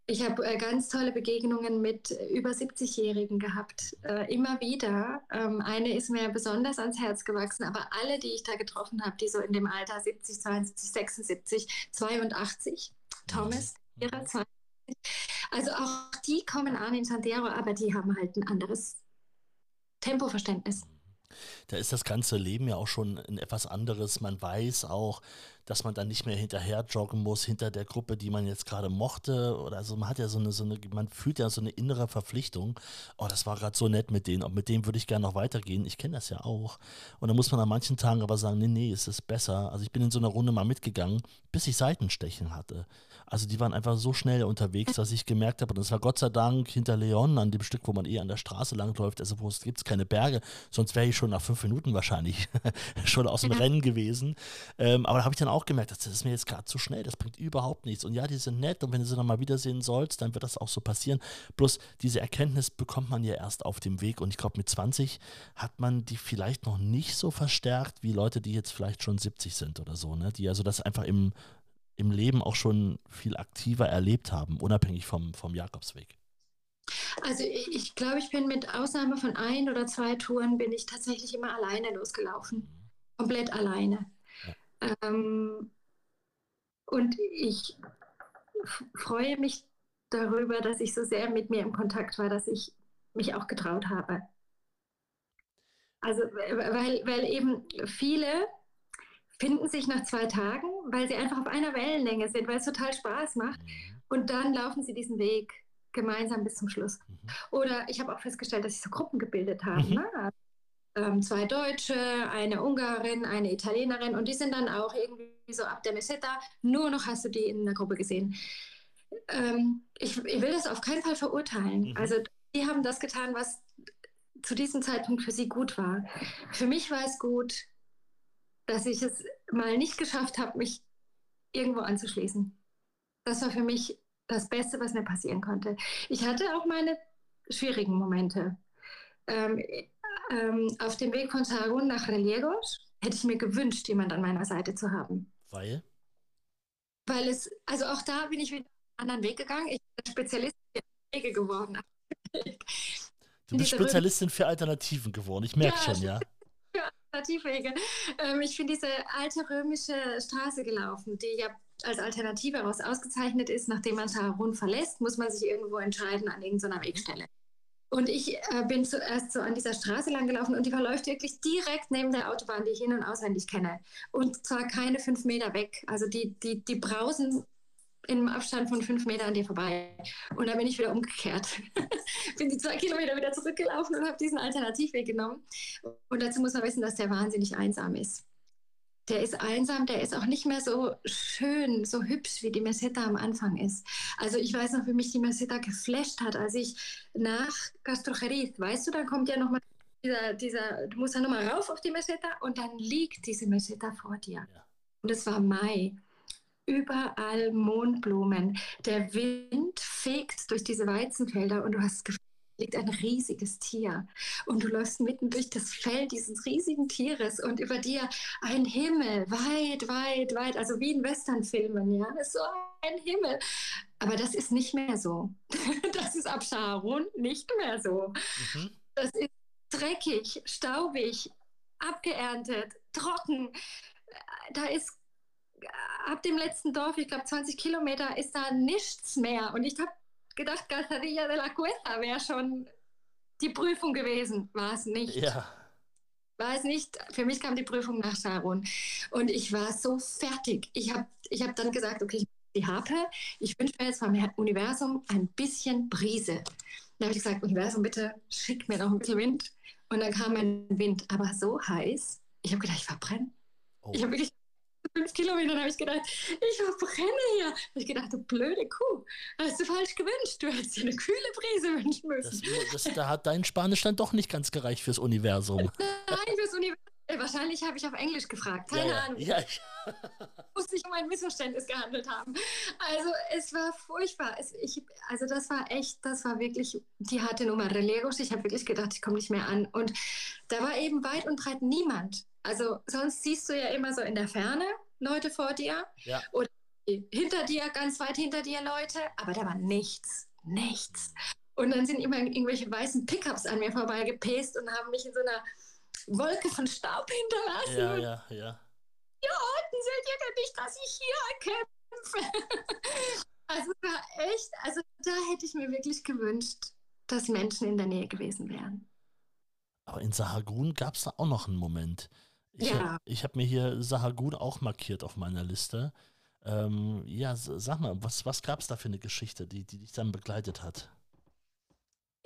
ich habe äh, ganz tolle Begegnungen mit über 70-Jährigen gehabt, äh, immer wieder. Ähm, eine ist mir besonders ans Herz gewachsen, aber alle, die ich da getroffen habe, die so in dem Alter 70, 72, 76, 82, Thomas, ihrer 20, also auch die kommen an in Sandero, aber die haben halt ein anderes Tempoverständnis da ist das ganze Leben ja auch schon ein etwas anderes. Man weiß auch, dass man dann nicht mehr hinterher joggen muss, hinter der Gruppe, die man jetzt gerade mochte. Oder also man hat ja so eine, so eine, man fühlt ja so eine innere Verpflichtung. Oh, das war gerade so nett mit denen. Und mit dem würde ich gerne noch weitergehen. Ich kenne das ja auch. Und dann muss man an manchen Tagen aber sagen, nee, nee, es ist besser. Also ich bin in so einer Runde mal mitgegangen, bis ich Seitenstechen hatte. Also die waren einfach so schnell unterwegs, dass ich gemerkt habe, und das war Gott sei Dank hinter Leon, an dem Stück, wo man eh an der Straße langläuft, also wo es gibt keine Berge, sonst wäre ich schon nach fünf Minuten wahrscheinlich schon aus dem Rennen gewesen. Ähm, aber da habe ich dann auch gemerkt, das ist mir jetzt gerade zu schnell, das bringt überhaupt nichts. Und ja, die sind nett und wenn du sie dann mal wiedersehen sollst, dann wird das auch so passieren. Bloß diese Erkenntnis bekommt man ja erst auf dem Weg und ich glaube, mit 20 hat man die vielleicht noch nicht so verstärkt wie Leute, die jetzt vielleicht schon 70 sind oder so, ne? die also das einfach im, im Leben auch schon viel aktiver erlebt haben, unabhängig vom, vom Jakobsweg. Also ich glaube, ich bin mit Ausnahme von ein oder zwei Touren bin ich tatsächlich immer alleine losgelaufen. Mhm. Komplett alleine. Ähm, und ich freue mich darüber, dass ich so sehr mit mir im Kontakt war, dass ich mich auch getraut habe. Also, weil, weil eben viele finden sich nach zwei Tagen, weil sie einfach auf einer Wellenlänge sind, weil es total Spaß macht. Mhm. Und dann laufen sie diesen Weg gemeinsam bis zum Schluss. Mhm. Oder ich habe auch festgestellt, dass sich so Gruppen gebildet haben. Mhm. Ne? Ähm, zwei Deutsche, eine Ungarin, eine Italienerin und die sind dann auch irgendwie so ab der Meseta, nur noch hast du die in der Gruppe gesehen. Ähm, ich, ich, will das auf keinen Fall verurteilen. Mhm. Also die haben das getan, was zu diesem Zeitpunkt für sie gut war. Für mich war es gut, dass ich es mal nicht geschafft habe, mich irgendwo anzuschließen. Das war für mich das Beste, was mir passieren konnte. Ich hatte auch meine schwierigen Momente. Ähm, ähm, auf dem Weg von Sarun nach Reliegos hätte ich mir gewünscht, jemand an meiner Seite zu haben. Weil? Weil es, also auch da bin ich wieder einen anderen Weg gegangen. Ich bin Spezialistin für Wege geworden. Du bist Spezialistin für Alternativen geworden, ich merke ja, schon, ja. Für Alternativwege. Ähm, ich bin diese alte römische Straße gelaufen, die ja als Alternative heraus ausgezeichnet ist. Nachdem man Sarun verlässt, muss man sich irgendwo entscheiden an irgendeiner Wegstelle. Und ich äh, bin zuerst so an dieser Straße lang gelaufen und die verläuft wirklich direkt neben der Autobahn, die ich hin- und auswendig kenne. Und zwar keine fünf Meter weg. Also die, die, die brausen im Abstand von fünf Metern an dir vorbei. Und dann bin ich wieder umgekehrt. bin die zwei Kilometer wieder zurückgelaufen und habe diesen Alternativweg genommen. Und dazu muss man wissen, dass der wahnsinnig einsam ist. Der ist einsam, der ist auch nicht mehr so schön, so hübsch, wie die Meseta am Anfang ist. Also ich weiß noch, wie mich die Meseta geflasht hat, als ich nach Castrojeriz, weißt du, dann kommt ja nochmal dieser, dieser, du musst ja nochmal rauf auf die Meseta und dann liegt diese Meseta vor dir. Ja. Und es war Mai überall Mondblumen. Der Wind fegt durch diese Weizenfelder und du hast das Gefühl, liegt ein riesiges Tier und du läufst mitten durch das Fell dieses riesigen Tieres und über dir ein Himmel, weit, weit, weit, also wie in Westernfilmen, ja, ist so ein Himmel. Aber das ist nicht mehr so. Das ist ab Sharon nicht mehr so. Mhm. Das ist dreckig, staubig, abgeerntet, trocken. Da ist ab dem letzten Dorf, ich glaube 20 Kilometer, ist da nichts mehr. Und ich habe gedacht, Calzadilla de la Cuesta wäre schon die Prüfung gewesen. War es nicht. Ja. War es nicht. Für mich kam die Prüfung nach Sharon. Und ich war so fertig. Ich habe ich hab dann gesagt, okay, ich die Harpe, ich wünsche mir jetzt vom Universum ein bisschen Brise. Dann habe ich gesagt, Universum, bitte schick mir noch ein bisschen Wind. Und dann kam ein Wind, aber so heiß. Ich habe gedacht, ich verbrenne. Oh. Ich habe wirklich fünf Kilometern habe ich gedacht, ich verbrenne hier. Habe ich gedacht, du blöde Kuh, hast du falsch gewünscht. Du hättest dir eine kühle Brise wünschen müssen. Das, das, da hat dein Spanisch dann doch nicht ganz gereicht fürs Universum. Nein, fürs Universum. Wahrscheinlich habe ich auf Englisch gefragt. Keine ja, Ahnung. Ja. Muss sich um ein Missverständnis gehandelt haben. Also es war furchtbar. Es, ich, also das war echt, das war wirklich die harte Nummer. Relegos. Ich habe wirklich gedacht, ich komme nicht mehr an. Und da war eben weit und breit niemand. Also sonst siehst du ja immer so in der Ferne Leute vor dir ja. oder hinter dir, ganz weit hinter dir Leute, aber da war nichts, nichts. Und dann sind immer irgendwelche weißen Pickups an mir vorbeigepäst und haben mich in so einer Wolke von Staub hinterlassen. Ja, ja, ja. Hier unten seht ihr denn nicht, dass ich hier kämpfe. also war echt, also da hätte ich mir wirklich gewünscht, dass Menschen in der Nähe gewesen wären. Aber in Sahagun gab es da auch noch einen Moment. Ich ja. habe hab mir hier Sahagun auch markiert auf meiner Liste. Ähm, ja, sag mal, was, was gab es da für eine Geschichte, die, die dich dann begleitet hat?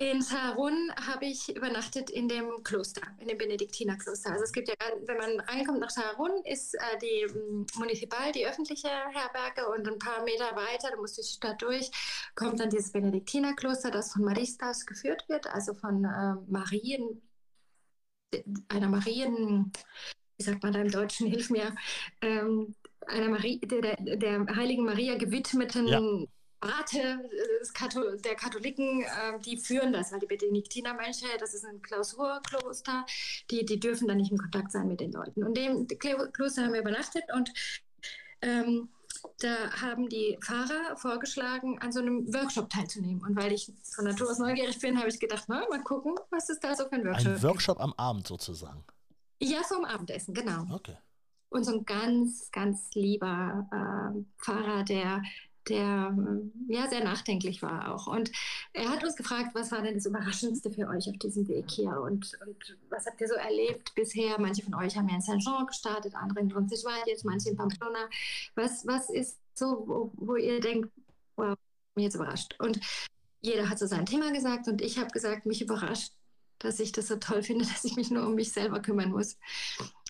In Sarun habe ich übernachtet in dem Kloster, in dem Benediktinerkloster. Also es gibt ja, wenn man reinkommt nach Sarun, ist äh, die ähm, Municipal, die öffentliche Herberge und ein paar Meter weiter, du musst die Stadt durch, kommt dann dieses Benediktinerkloster, das von Maristas geführt wird, also von äh, Marien, einer Marien, wie sagt man da im Deutschen, hilf mir, ähm, einer Marie, der, der, Heiligen Maria gewidmeten ja. Rate Kathol der Katholiken, äh, die führen das, weil die Benediktinermönche, das ist ein Klausurkloster, die, die dürfen dann nicht in Kontakt sein mit den Leuten. Und dem Kloster haben wir übernachtet und ähm, da haben die Fahrer vorgeschlagen, an so einem Workshop teilzunehmen. Und weil ich von Natur aus neugierig bin, habe ich gedacht, na, mal gucken, was ist da so für ein Workshop. Ein Workshop am Abend sozusagen. Ja, vom Abendessen, genau. Okay. Und so ein ganz, ganz lieber äh, Pfarrer, der der ja sehr nachdenklich war auch. Und er hat uns gefragt, was war denn das Überraschendste für euch auf diesem Weg hier und, und was habt ihr so erlebt bisher? Manche von euch haben ja in Saint-Jean gestartet, andere in Roncesvalles, manche in Pamplona. Was, was ist so, wo, wo ihr denkt, wow, mich jetzt überrascht? Und jeder hat so sein Thema gesagt und ich habe gesagt, mich überrascht, dass ich das so toll finde, dass ich mich nur um mich selber kümmern muss.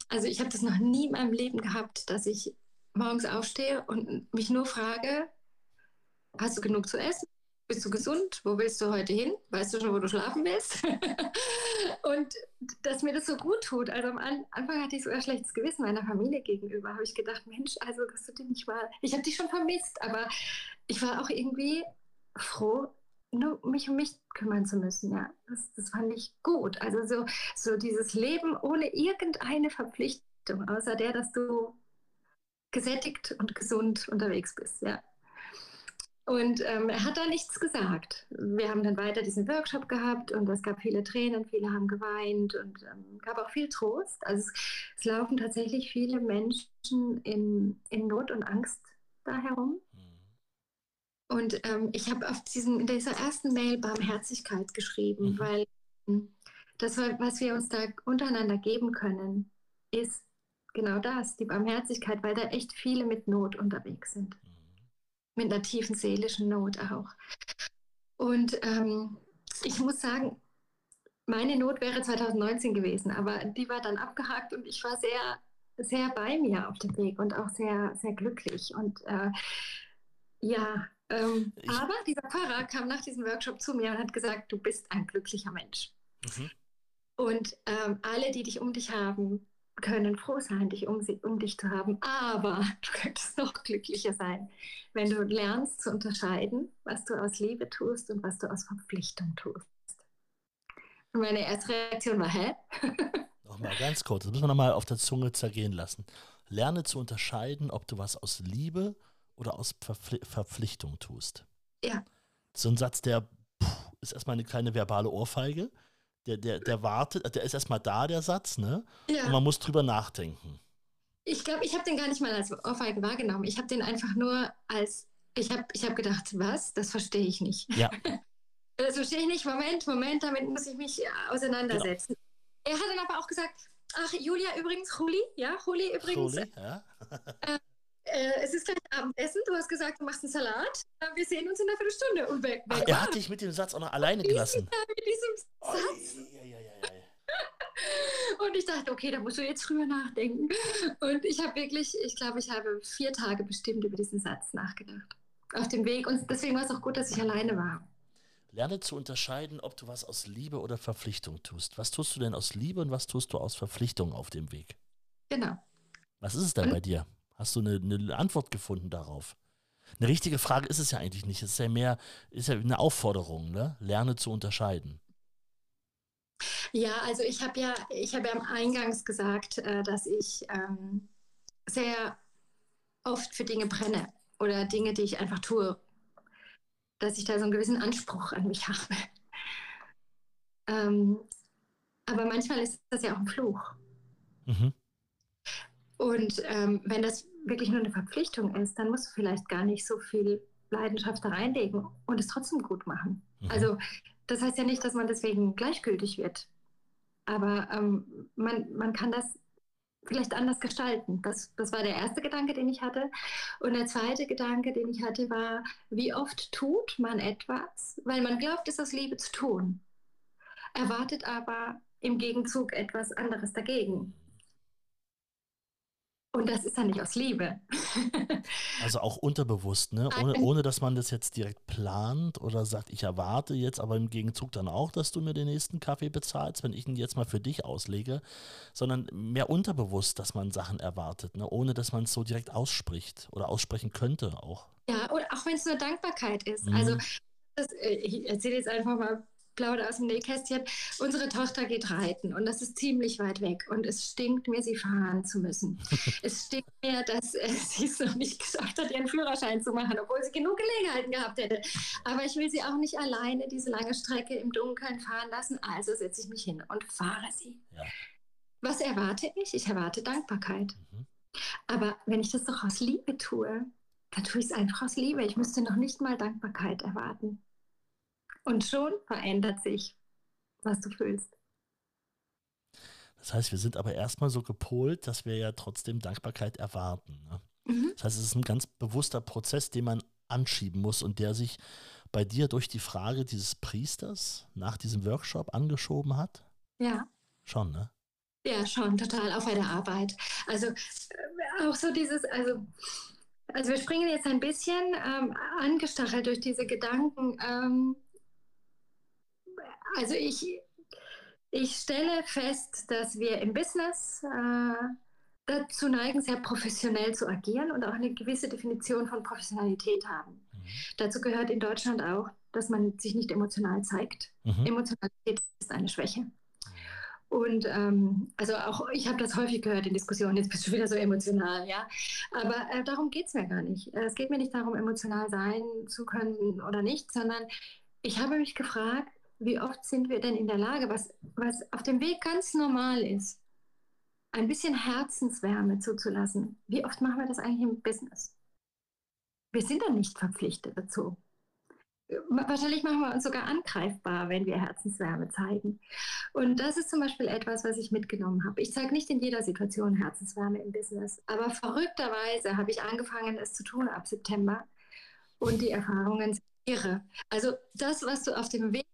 Also ich habe das noch nie in meinem Leben gehabt, dass ich morgens aufstehe und mich nur frage, hast du genug zu essen? Bist du gesund? Wo willst du heute hin? Weißt du schon, wo du schlafen willst? und dass mir das so gut tut. Also am Anfang hatte ich so ein schlechtes Gewissen meiner Familie gegenüber. Habe ich gedacht, Mensch, also dass du dich nicht mal. Ich habe dich schon vermisst, aber ich war auch irgendwie froh, nur mich um mich kümmern zu müssen. Ja, das, das fand ich gut. Also so, so dieses Leben ohne irgendeine Verpflichtung, außer der, dass du gesättigt und gesund unterwegs bist. Ja. Und ähm, er hat da nichts gesagt. Wir haben dann weiter diesen Workshop gehabt und es gab viele Tränen, viele haben geweint und ähm, gab auch viel Trost. Also es, es, laufen tatsächlich viele Menschen in, in Not und Angst da herum. Und ähm, ich habe auf diesem, in dieser ersten Mail Barmherzigkeit geschrieben, mhm. weil ähm, das, was wir uns da untereinander geben können, ist genau das, die Barmherzigkeit, weil da echt viele mit Not unterwegs sind. Mhm mit einer tiefen seelischen Not auch. Und ähm, ich muss sagen, meine Not wäre 2019 gewesen, aber die war dann abgehakt und ich war sehr, sehr bei mir auf dem Weg und auch sehr, sehr glücklich. Und äh, ja, ähm, aber dieser Pfarrer kam nach diesem Workshop zu mir und hat gesagt, du bist ein glücklicher Mensch. Mhm. Und ähm, alle, die dich um dich haben, können froh sein, dich um, um dich zu haben. Aber du könntest noch glücklicher sein, wenn du lernst zu unterscheiden, was du aus Liebe tust und was du aus Verpflichtung tust. Und meine erste Reaktion war, hä? Nochmal ganz kurz, das müssen wir nochmal auf der Zunge zergehen lassen. Lerne zu unterscheiden, ob du was aus Liebe oder aus Verpfli Verpflichtung tust. Ja. So ein Satz, der puh, ist erstmal eine kleine verbale Ohrfeige der, der, der wartet, der ist erstmal da, der Satz, ne? Ja. Und man muss drüber nachdenken. Ich glaube, ich habe den gar nicht mal als Ohrfeige wahrgenommen. Ich habe den einfach nur als, ich habe ich hab gedacht, was? Das verstehe ich nicht. Ja. das verstehe ich nicht. Moment, Moment, damit muss ich mich auseinandersetzen. Genau. Er hat dann aber auch gesagt, ach, Julia übrigens, Juli, ja, Juli übrigens. Juli, ja. äh, äh, es ist gleich Abendessen, du hast gesagt, du machst einen Salat. Äh, wir sehen uns in einer Viertelstunde. Und weg, Ach, er hat dich mit dem Satz auch noch alleine gelassen. mit diesem Satz. Oh, und ich dachte, okay, da musst du jetzt früher nachdenken. Und ich habe wirklich, ich glaube, ich habe vier Tage bestimmt über diesen Satz nachgedacht. Auf dem Weg. Und deswegen war es auch gut, dass ich alleine war. Lerne zu unterscheiden, ob du was aus Liebe oder Verpflichtung tust. Was tust du denn aus Liebe und was tust du aus Verpflichtung auf dem Weg? Genau. Was ist es denn bei dir? Hast du eine, eine Antwort gefunden darauf? Eine richtige Frage ist es ja eigentlich nicht. Es ist ja mehr, ist ja eine Aufforderung, ne? Lerne zu unterscheiden. Ja, also ich habe ja, ich habe ja eingangs gesagt, äh, dass ich ähm, sehr oft für Dinge brenne oder Dinge, die ich einfach tue, dass ich da so einen gewissen Anspruch an mich habe. Ähm, aber manchmal ist das ja auch ein Fluch. Mhm. Und ähm, wenn das wirklich nur eine Verpflichtung ist, dann musst du vielleicht gar nicht so viel Leidenschaft da reinlegen und es trotzdem gut machen. Mhm. Also das heißt ja nicht, dass man deswegen gleichgültig wird. Aber ähm, man, man kann das vielleicht anders gestalten. Das, das war der erste Gedanke, den ich hatte. Und der zweite Gedanke, den ich hatte, war, wie oft tut man etwas, weil man glaubt, es aus Liebe zu tun, erwartet aber im Gegenzug etwas anderes dagegen. Und das ist ja nicht aus Liebe. also auch unterbewusst, ne? Ohne, ohne, dass man das jetzt direkt plant oder sagt, ich erwarte jetzt aber im Gegenzug dann auch, dass du mir den nächsten Kaffee bezahlst, wenn ich ihn jetzt mal für dich auslege, sondern mehr unterbewusst, dass man Sachen erwartet, ne? ohne dass man es so direkt ausspricht oder aussprechen könnte auch. Ja, und auch wenn es nur Dankbarkeit ist. Mhm. Also das, äh, ich erzähle jetzt einfach mal plaudere aus dem Nähkästchen. Unsere Tochter geht reiten und das ist ziemlich weit weg und es stinkt mir, sie fahren zu müssen. es stinkt mir, dass äh, sie es noch nicht geschafft hat, ihren Führerschein zu machen, obwohl sie genug Gelegenheiten gehabt hätte. Aber ich will sie auch nicht alleine diese lange Strecke im Dunkeln fahren lassen, also setze ich mich hin und fahre sie. Ja. Was erwarte ich? Ich erwarte Dankbarkeit. Mhm. Aber wenn ich das doch aus Liebe tue, dann tue ich es einfach aus Liebe. Ich müsste noch nicht mal Dankbarkeit erwarten. Und schon verändert sich, was du fühlst. Das heißt, wir sind aber erstmal so gepolt, dass wir ja trotzdem Dankbarkeit erwarten. Ne? Mhm. Das heißt, es ist ein ganz bewusster Prozess, den man anschieben muss und der sich bei dir durch die Frage dieses Priesters nach diesem Workshop angeschoben hat? Ja. Schon, ne? Ja, schon, total, auch bei der Arbeit. Also äh, auch so dieses, also, also wir springen jetzt ein bisschen ähm, angestachelt durch diese Gedanken. Ähm, also ich, ich stelle fest, dass wir im Business äh, dazu neigen, sehr professionell zu agieren und auch eine gewisse Definition von Professionalität haben. Mhm. Dazu gehört in Deutschland auch, dass man sich nicht emotional zeigt. Mhm. Emotionalität ist eine Schwäche. Und ähm, also auch ich habe das häufig gehört in Diskussionen, jetzt bist du wieder so emotional, ja. Aber äh, darum geht es mir gar nicht. Es geht mir nicht darum, emotional sein zu können oder nicht, sondern ich habe mich gefragt, wie oft sind wir denn in der Lage, was, was auf dem Weg ganz normal ist, ein bisschen Herzenswärme zuzulassen. Wie oft machen wir das eigentlich im Business? Wir sind dann nicht verpflichtet dazu. Wahrscheinlich machen wir uns sogar angreifbar, wenn wir Herzenswärme zeigen. Und das ist zum Beispiel etwas, was ich mitgenommen habe. Ich zeige nicht in jeder Situation Herzenswärme im Business, aber verrückterweise habe ich angefangen, es zu tun ab September. Und die Erfahrungen sind irre. Also das, was du auf dem Weg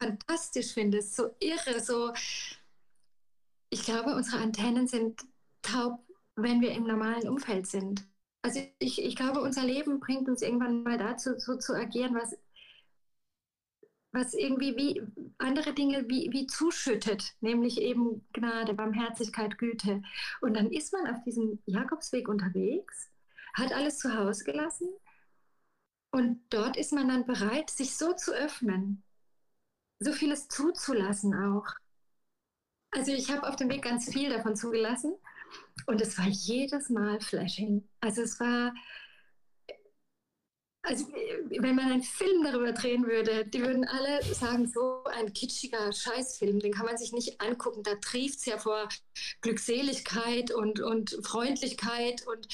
fantastisch findest, so irre, so. Ich glaube, unsere Antennen sind taub, wenn wir im normalen Umfeld sind. Also ich, ich glaube, unser Leben bringt uns irgendwann mal dazu, so zu agieren, was was irgendwie wie andere Dinge wie, wie zuschüttet, nämlich eben Gnade, Barmherzigkeit, Güte. Und dann ist man auf diesem Jakobsweg unterwegs, hat alles zu Hause gelassen und dort ist man dann bereit, sich so zu öffnen, so vieles zuzulassen auch. Also ich habe auf dem Weg ganz viel davon zugelassen und es war jedes Mal Flashing. Also es war also wenn man einen Film darüber drehen würde, die würden alle sagen, so ein kitschiger Scheißfilm, den kann man sich nicht angucken. Da trieft es ja vor Glückseligkeit und, und Freundlichkeit. Und,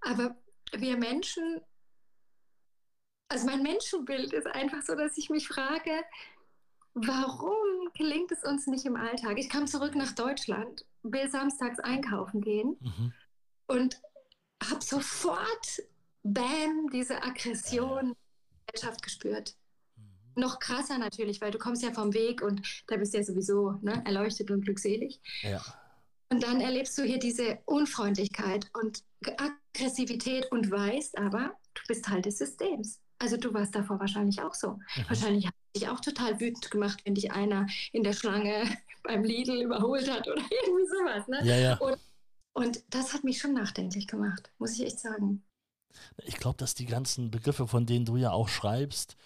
aber wir Menschen, also mein Menschenbild ist einfach so, dass ich mich frage, warum gelingt es uns nicht im Alltag? Ich kam zurück nach Deutschland, will samstags einkaufen gehen mhm. und habe sofort bam, diese Aggression der Gesellschaft gespürt. Mhm. Noch krasser natürlich, weil du kommst ja vom Weg und da bist du ja sowieso ne, erleuchtet und glückselig. Ja. Und dann erlebst du hier diese Unfreundlichkeit und Aggressivität und weißt aber, du bist Teil des Systems. Also du warst davor wahrscheinlich auch so. Mhm. Wahrscheinlich dich auch total wütend gemacht, wenn dich einer in der Schlange beim Lidl überholt hat oder irgendwie sowas. Ne? Ja, ja. Und, und das hat mich schon nachdenklich gemacht, muss ich echt sagen. Ich glaube, dass die ganzen Begriffe, von denen du ja auch schreibst,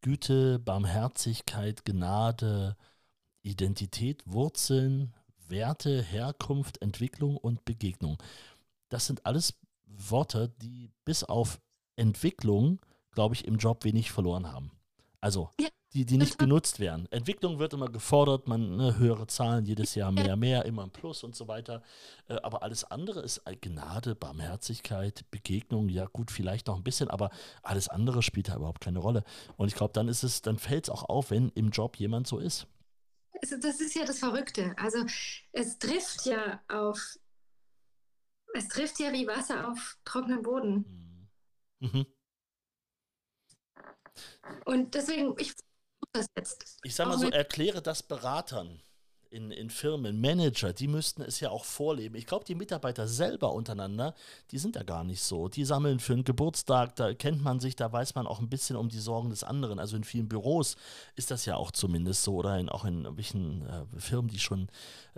Güte, Barmherzigkeit, Gnade, Identität, Wurzeln, Werte, Herkunft, Entwicklung und Begegnung. Das sind alles Worte, die bis auf Entwicklung, glaube ich, im Job wenig verloren haben. Also ja die, die nicht genutzt werden. Entwicklung wird immer gefordert, man ne, höhere Zahlen, jedes Jahr mehr, mehr, immer ein Plus und so weiter. Äh, aber alles andere ist Gnade, Barmherzigkeit, Begegnung, ja gut, vielleicht noch ein bisschen, aber alles andere spielt da überhaupt keine Rolle. Und ich glaube, dann ist es, dann fällt es auch auf, wenn im Job jemand so ist. Also das ist ja das Verrückte. Also es trifft ja auf, es trifft ja wie Wasser auf trockenen Boden. Mhm. mhm. Und deswegen, ich das jetzt? Ich sag mal so, erkläre das Beratern in, in Firmen, Manager, die müssten es ja auch vorleben. Ich glaube, die Mitarbeiter selber untereinander, die sind ja gar nicht so. Die sammeln für einen Geburtstag, da kennt man sich, da weiß man auch ein bisschen um die Sorgen des anderen. Also in vielen Büros ist das ja auch zumindest so oder in, auch in welchen äh, Firmen, die schon,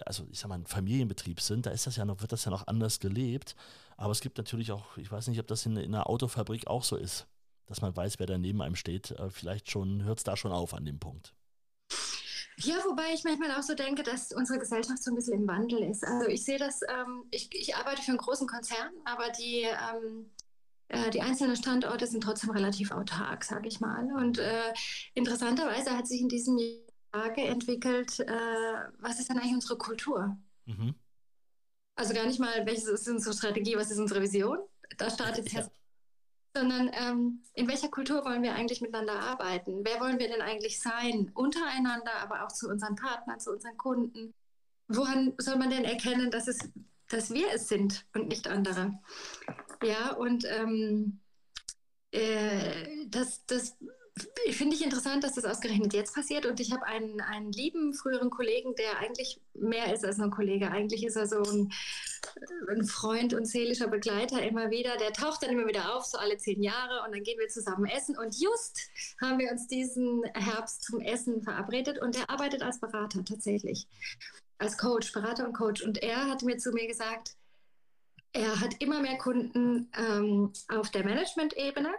also ich sag mal, ein Familienbetrieb sind, da ist das ja noch, wird das ja noch anders gelebt. Aber es gibt natürlich auch, ich weiß nicht, ob das in, in einer Autofabrik auch so ist dass man weiß, wer da neben einem steht. Äh, vielleicht schon hört es da schon auf an dem Punkt. Ja, wobei ich manchmal auch so denke, dass unsere Gesellschaft so ein bisschen im Wandel ist. Also ich sehe das, ähm, ich, ich, arbeite für einen großen Konzern, aber die, ähm, äh, die einzelnen Standorte sind trotzdem relativ autark, sage ich mal. Und äh, interessanterweise hat sich in diesem Jahr entwickelt, äh, was ist denn eigentlich unsere Kultur? Mhm. Also gar nicht mal, welche ist unsere Strategie, was ist unsere Vision? Da startet es ja sondern ähm, in welcher Kultur wollen wir eigentlich miteinander arbeiten? Wer wollen wir denn eigentlich sein? Untereinander, aber auch zu unseren Partnern, zu unseren Kunden. Woran soll man denn erkennen, dass, es, dass wir es sind und nicht andere? Ja, und ähm, äh, das, das finde ich interessant, dass das ausgerechnet jetzt passiert. Und ich habe einen, einen lieben früheren Kollegen, der eigentlich mehr ist als ein Kollege. Eigentlich ist er so ein, ein, Freund und seelischer Begleiter immer wieder. Der taucht dann immer wieder auf, so alle zehn Jahre. Und dann gehen wir zusammen essen. Und just haben wir uns diesen Herbst zum Essen verabredet. Und er arbeitet als Berater tatsächlich. Als Coach, Berater und Coach. Und er hat mir zu mir gesagt, er hat immer mehr Kunden ähm, auf der Management-Ebene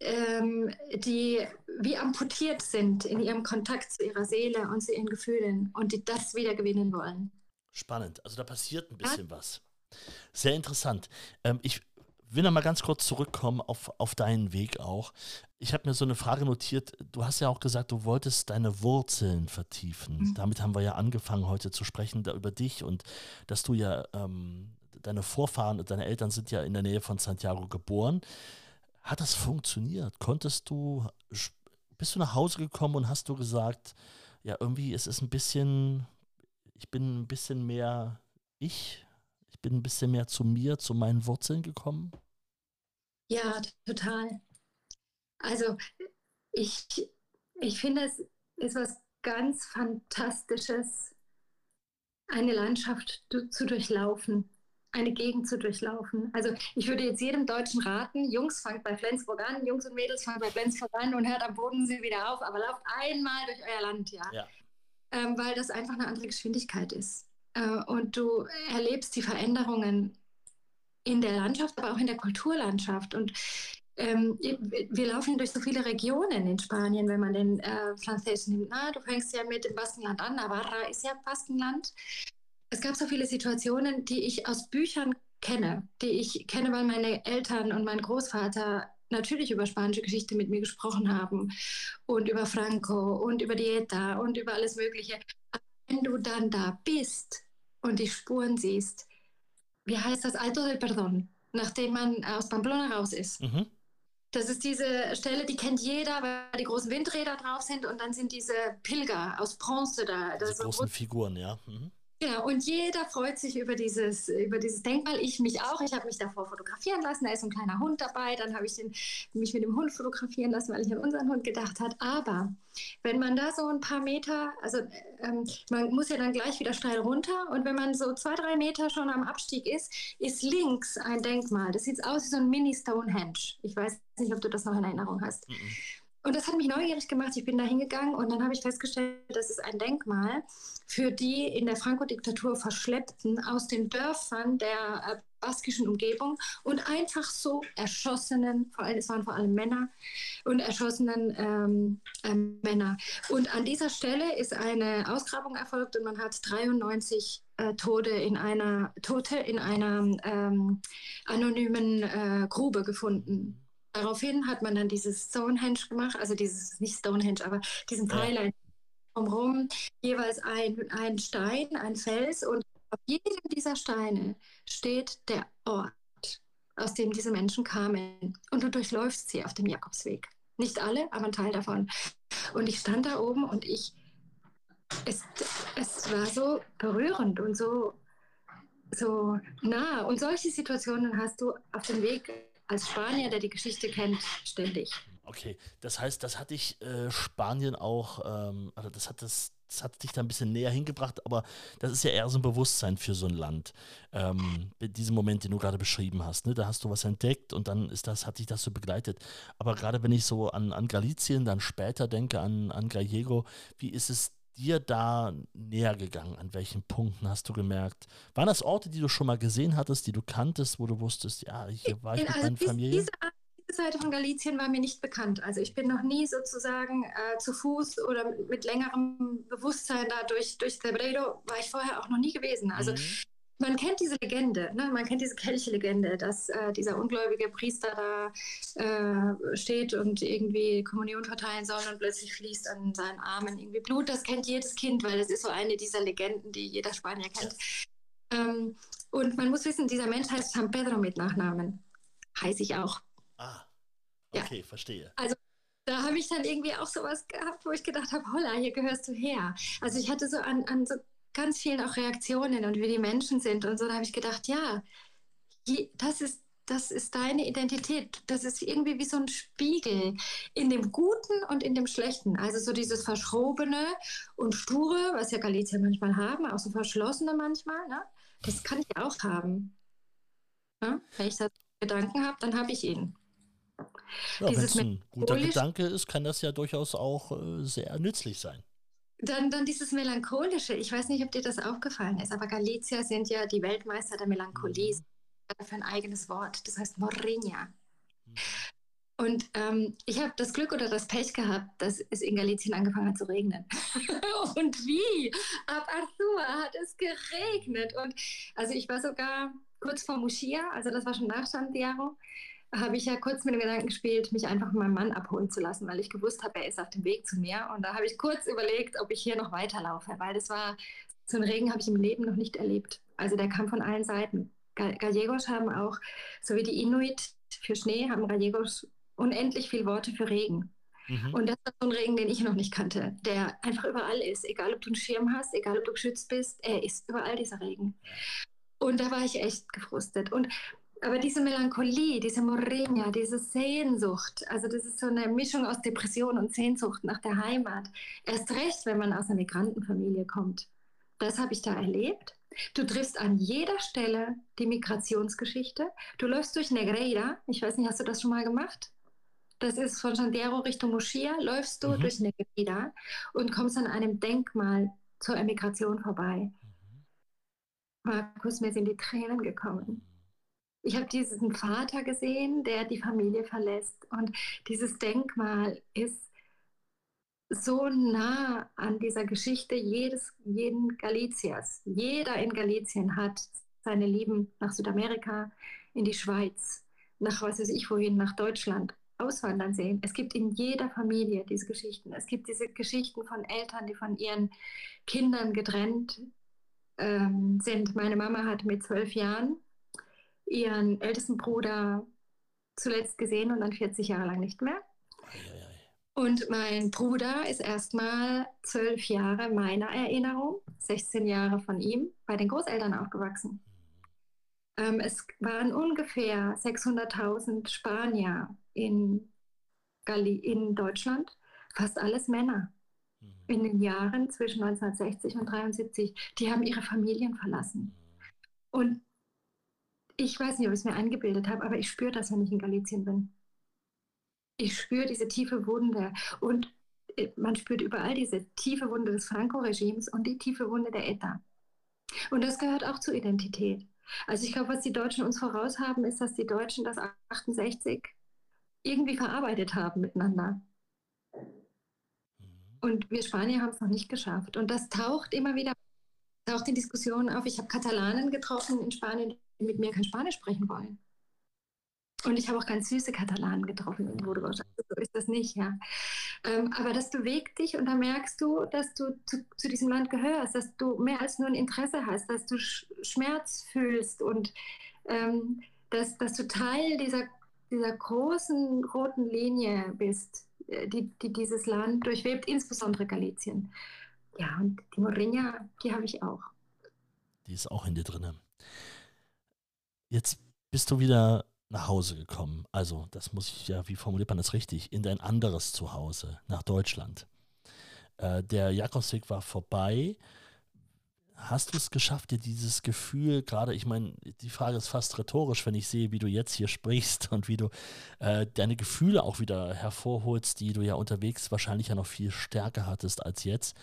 ähm, die wie amputiert sind in ihrem Kontakt zu ihrer Seele und zu ihren Gefühlen und die das wieder gewinnen wollen. Spannend. Also da passiert ein bisschen ja. was. Sehr interessant. Ähm, ich will noch mal ganz kurz zurückkommen auf, auf deinen Weg auch. Ich habe mir so eine Frage notiert. Du hast ja auch gesagt, du wolltest deine Wurzeln vertiefen. Mhm. Damit haben wir ja angefangen, heute zu sprechen da, über dich und dass du ja, ähm, deine Vorfahren und deine Eltern sind ja in der Nähe von Santiago geboren. Hat das funktioniert? Konntest du, bist du nach Hause gekommen und hast du gesagt, ja, irgendwie ist es ein bisschen, ich bin ein bisschen mehr ich, ich bin ein bisschen mehr zu mir, zu meinen Wurzeln gekommen? Ja, total. Also ich, ich finde, es ist was ganz Fantastisches, eine Landschaft zu durchlaufen eine Gegend zu durchlaufen. Also ich würde jetzt jedem Deutschen raten, Jungs, fangt bei Flensburg an, Jungs und Mädels, fangt bei Flensburg an und hört am Bodensee wieder auf, aber lauft einmal durch euer Land, ja. ja. Ähm, weil das einfach eine andere Geschwindigkeit ist. Äh, und du erlebst die Veränderungen in der Landschaft, aber auch in der Kulturlandschaft. Und ähm, wir laufen durch so viele Regionen in Spanien, wenn man den äh, Französischen nimmt. Na, du fängst ja mit dem Baskenland an, Navarra ist ja Baskenland es gab so viele Situationen, die ich aus Büchern kenne, die ich kenne, weil meine Eltern und mein Großvater natürlich über spanische Geschichte mit mir gesprochen haben und über Franco und über Dieta und über alles Mögliche. Aber wenn du dann da bist und die Spuren siehst, wie heißt das Alto del Perdón, nachdem man aus Pamplona raus ist. Mhm. Das ist diese Stelle, die kennt jeder, weil die großen Windräder drauf sind und dann sind diese Pilger aus Bronze da. Die großen Figuren, ja. Mhm. Genau, und jeder freut sich über dieses, über dieses Denkmal. Ich mich auch. Ich habe mich davor fotografieren lassen. Da ist ein kleiner Hund dabei. Dann habe ich den, mich mit dem Hund fotografieren lassen, weil ich an unseren Hund gedacht habe. Aber wenn man da so ein paar Meter, also ähm, man muss ja dann gleich wieder steil runter. Und wenn man so zwei, drei Meter schon am Abstieg ist, ist links ein Denkmal. Das sieht aus wie so ein Mini-Stonehenge. Ich weiß nicht, ob du das noch in Erinnerung hast. Mhm. Und das hat mich neugierig gemacht. Ich bin da hingegangen und dann habe ich festgestellt, das ist ein Denkmal für die in der Franco-Diktatur Verschleppten aus den Dörfern der äh, baskischen Umgebung und einfach so erschossenen, vor allem, es waren vor allem Männer und erschossenen ähm, äh, Männer. Und an dieser Stelle ist eine Ausgrabung erfolgt und man hat 93 äh, Tode in einer Tote in einer ähm, anonymen äh, Grube gefunden. Daraufhin hat man dann dieses Stonehenge gemacht, also dieses, nicht Stonehenge, aber diesen Teil drumherum, jeweils ein, ein Stein, ein Fels und auf jedem dieser Steine steht der Ort, aus dem diese Menschen kamen. Und du durchläufst sie auf dem Jakobsweg. Nicht alle, aber ein Teil davon. Und ich stand da oben und ich, es, es war so berührend und so, so nah. Und solche Situationen hast du auf dem Weg als Spanier, der die Geschichte kennt, ständig. Okay, das heißt, das hat dich äh, Spanien auch, ähm, also das hat das, das hat dich da ein bisschen näher hingebracht, aber das ist ja eher so ein Bewusstsein für so ein Land. Ähm, diesen Moment, den du gerade beschrieben hast, ne? da hast du was entdeckt und dann ist das, hat dich das so begleitet. Aber gerade wenn ich so an, an Galicien, dann später denke an, an Gallego, wie ist es dir da näher gegangen? An welchen Punkten hast du gemerkt? Waren das Orte, die du schon mal gesehen hattest, die du kanntest, wo du wusstest, ja, hier war ich mit also meiner Familie? Diese, diese Seite von Galicien war mir nicht bekannt. Also ich bin noch nie sozusagen äh, zu Fuß oder mit längerem Bewusstsein da durch, durch war ich vorher auch noch nie gewesen. Also mhm man kennt diese Legende, ne? man kennt diese Kelche-Legende, dass äh, dieser ungläubige Priester da äh, steht und irgendwie Kommunion verteilen soll und plötzlich fließt an seinen Armen irgendwie Blut. Das kennt jedes Kind, weil das ist so eine dieser Legenden, die jeder Spanier kennt. Ähm, und man muss wissen, dieser Mensch heißt San Pedro mit Nachnamen. Heiße ich auch. Ah, okay, ja. verstehe. Also da habe ich dann irgendwie auch sowas gehabt, wo ich gedacht habe, holla, hier gehörst du her. Also ich hatte so an, an so ganz vielen auch Reaktionen und wie die Menschen sind und so, da habe ich gedacht, ja, das ist das ist deine Identität. Das ist irgendwie wie so ein Spiegel in dem Guten und in dem Schlechten. Also so dieses Verschrobene und Sture, was ja Galizier manchmal haben, auch so Verschlossene manchmal. Ne? Das kann ich auch haben. Ja? Wenn ich da Gedanken habe, dann habe ich ihn. Ja, Wenn es ein guter Gedanke ist, kann das ja durchaus auch äh, sehr nützlich sein. Dann, dann dieses Melancholische. Ich weiß nicht, ob dir das aufgefallen ist, aber Galizier sind ja die Weltmeister der Melancholie. Mhm für ein eigenes Wort. Das heißt Morrinha. Mhm. Und ähm, ich habe das Glück oder das Pech gehabt, dass es in Galicien angefangen hat zu regnen. und wie? Ab Arthur hat es geregnet. Und also ich war sogar kurz vor Muschia, also das war schon nach Santiago, habe ich ja kurz mit dem Gedanken gespielt, mich einfach mit meinem Mann abholen zu lassen, weil ich gewusst habe, er ist auf dem Weg zu mir. Und da habe ich kurz überlegt, ob ich hier noch weiterlaufe, weil das war, so einen Regen habe ich im Leben noch nicht erlebt. Also der kam von allen Seiten. Gallegos haben auch, so wie die Inuit für Schnee, haben Gallegos unendlich viele Worte für Regen. Mhm. Und das ist so ein Regen, den ich noch nicht kannte, der einfach überall ist. Egal, ob du einen Schirm hast, egal, ob du geschützt bist, er ist überall dieser Regen. Und da war ich echt gefrustet. Und aber diese Melancholie, diese Morena, diese Sehnsucht, also das ist so eine Mischung aus Depression und Sehnsucht nach der Heimat. Erst recht, wenn man aus einer Migrantenfamilie kommt. Das habe ich da erlebt. Du triffst an jeder Stelle die Migrationsgeschichte. Du läufst durch Negreira. Ich weiß nicht, hast du das schon mal gemacht? Das ist von Sandero Richtung Moschia. Läufst du mhm. durch Negreira und kommst an einem Denkmal zur Emigration vorbei. Mhm. Markus, mir sind die Tränen gekommen. Ich habe diesen Vater gesehen, der die Familie verlässt. Und dieses Denkmal ist so nah an dieser Geschichte jedes, jeden Galiciers. Jeder in Galicien hat seine Lieben nach Südamerika, in die Schweiz, nach was weiß ich wohin, nach Deutschland auswandern sehen. Es gibt in jeder Familie diese Geschichten. Es gibt diese Geschichten von Eltern, die von ihren Kindern getrennt ähm, sind. Meine Mama hat mit zwölf Jahren ihren ältesten Bruder zuletzt gesehen und dann 40 Jahre lang nicht mehr. Und mein Bruder ist erstmal zwölf Jahre meiner Erinnerung, 16 Jahre von ihm, bei den Großeltern aufgewachsen. Ähm, es waren ungefähr 600.000 Spanier in, Gali in Deutschland, fast alles Männer. Mhm. In den Jahren zwischen 1960 und 1973, die haben ihre Familien verlassen. Und ich weiß nicht, ob ich es mir eingebildet habe, aber ich spüre das, wenn ich in Galicien bin ich spüre diese tiefe Wunde und äh, man spürt überall diese tiefe Wunde des Franco-Regimes und die tiefe Wunde der ETA. Und das gehört auch zur Identität. Also ich glaube, was die Deutschen uns voraus haben, ist, dass die Deutschen das 68 irgendwie verarbeitet haben miteinander. Und wir Spanier haben es noch nicht geschafft. Und das taucht immer wieder, taucht in Diskussionen auf. Ich habe Katalanen getroffen in Spanien, die mit mir kein Spanisch sprechen wollen. Und ich habe auch ganz süße Katalanen getroffen in Burgos. Also so ist das nicht, ja. Ähm, aber das bewegt dich und da merkst du, dass du zu, zu, diesem Land gehörst, dass du mehr als nur ein Interesse hast, dass du Schmerz fühlst und ähm, dass, dass du Teil dieser, dieser großen roten Linie bist, äh, die, die dieses Land durchwebt, insbesondere Galizien. Ja, und die Morinha, die habe ich auch. Die ist auch in dir drin. Jetzt bist du wieder nach Hause gekommen. Also, das muss ich ja, wie formuliert man das richtig, in dein anderes Zuhause, nach Deutschland. Äh, der Jakobsweg war vorbei. Hast du es geschafft, dir dieses Gefühl, gerade, ich meine, die Frage ist fast rhetorisch, wenn ich sehe, wie du jetzt hier sprichst und wie du äh, deine Gefühle auch wieder hervorholst, die du ja unterwegs wahrscheinlich ja noch viel stärker hattest als jetzt.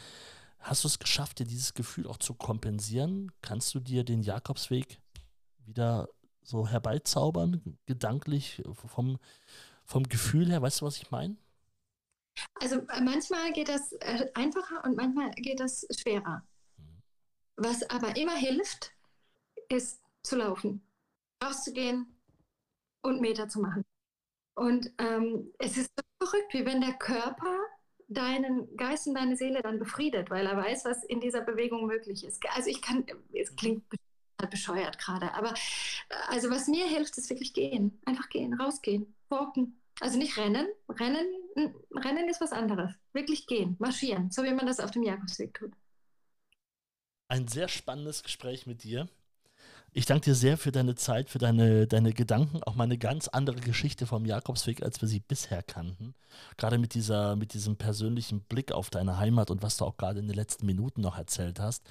Hast du es geschafft, dir dieses Gefühl auch zu kompensieren? Kannst du dir den Jakobsweg wieder so herbeizaubern, gedanklich, vom, vom Gefühl her? Weißt du, was ich meine? Also äh, manchmal geht das äh, einfacher und manchmal geht das schwerer. Mhm. Was aber immer hilft, ist zu laufen, rauszugehen und Meter zu machen. Und ähm, es ist so verrückt, wie wenn der Körper deinen Geist und deine Seele dann befriedet, weil er weiß, was in dieser Bewegung möglich ist. Also ich kann, es klingt bescheuert gerade. Aber also was mir hilft, ist wirklich gehen. Einfach gehen, rausgehen. walken. Also nicht rennen. Rennen, rennen ist was anderes. Wirklich gehen, marschieren, so wie man das auf dem Jakobsweg tut. Ein sehr spannendes Gespräch mit dir. Ich danke dir sehr für deine Zeit, für deine, deine Gedanken, auch mal eine ganz andere Geschichte vom Jakobsweg, als wir sie bisher kannten. Gerade mit, dieser, mit diesem persönlichen Blick auf deine Heimat und was du auch gerade in den letzten Minuten noch erzählt hast.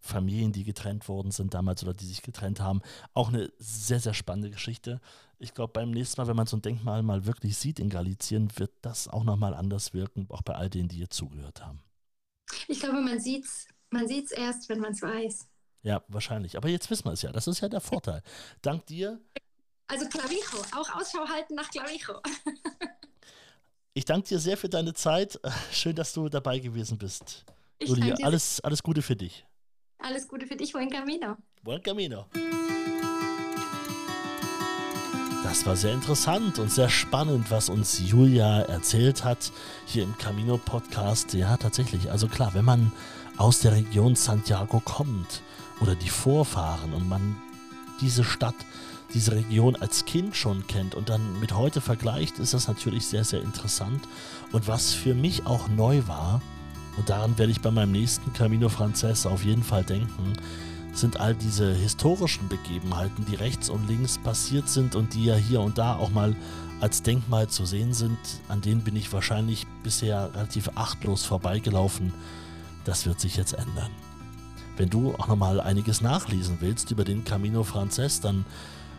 Familien, die getrennt worden sind damals oder die sich getrennt haben. Auch eine sehr, sehr spannende Geschichte. Ich glaube, beim nächsten Mal, wenn man so ein Denkmal mal wirklich sieht in Galizien, wird das auch nochmal anders wirken, auch bei all denen, die hier zugehört haben. Ich glaube, man sieht es man sieht's erst, wenn man es weiß. Ja, wahrscheinlich. Aber jetzt wissen wir es ja. Das ist ja der Vorteil. Dank dir. Also Clavijo, auch Ausschau halten nach Clavijo. ich danke dir sehr für deine Zeit. Schön, dass du dabei gewesen bist. Ich Julia, alles, alles Gute für dich. Alles Gute für dich, Buen Camino. Buen Camino. Das war sehr interessant und sehr spannend, was uns Julia erzählt hat hier im Camino Podcast. Ja, tatsächlich. Also klar, wenn man aus der Region Santiago kommt, oder die Vorfahren und man diese Stadt, diese Region als Kind schon kennt und dann mit heute vergleicht, ist das natürlich sehr, sehr interessant. Und was für mich auch neu war, und daran werde ich bei meinem nächsten Camino Frances auf jeden Fall denken, sind all diese historischen Begebenheiten, die rechts und links passiert sind und die ja hier und da auch mal als Denkmal zu sehen sind, an denen bin ich wahrscheinlich bisher relativ achtlos vorbeigelaufen. Das wird sich jetzt ändern. Wenn du auch nochmal einiges nachlesen willst über den Camino Frances, dann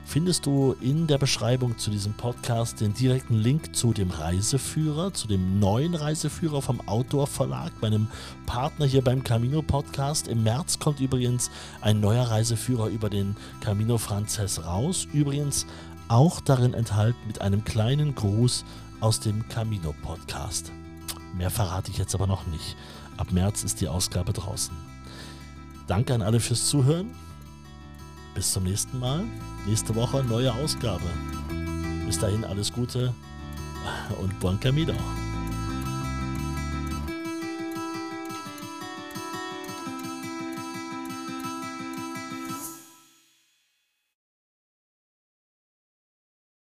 findest du in der Beschreibung zu diesem Podcast den direkten Link zu dem Reiseführer, zu dem neuen Reiseführer vom Outdoor Verlag, meinem Partner hier beim Camino Podcast. Im März kommt übrigens ein neuer Reiseführer über den Camino Frances raus. Übrigens auch darin enthalten mit einem kleinen Gruß aus dem Camino Podcast. Mehr verrate ich jetzt aber noch nicht. Ab März ist die Ausgabe draußen. Danke an alle fürs Zuhören. Bis zum nächsten Mal. Nächste Woche neue Ausgabe. Bis dahin alles Gute und Buon Camino.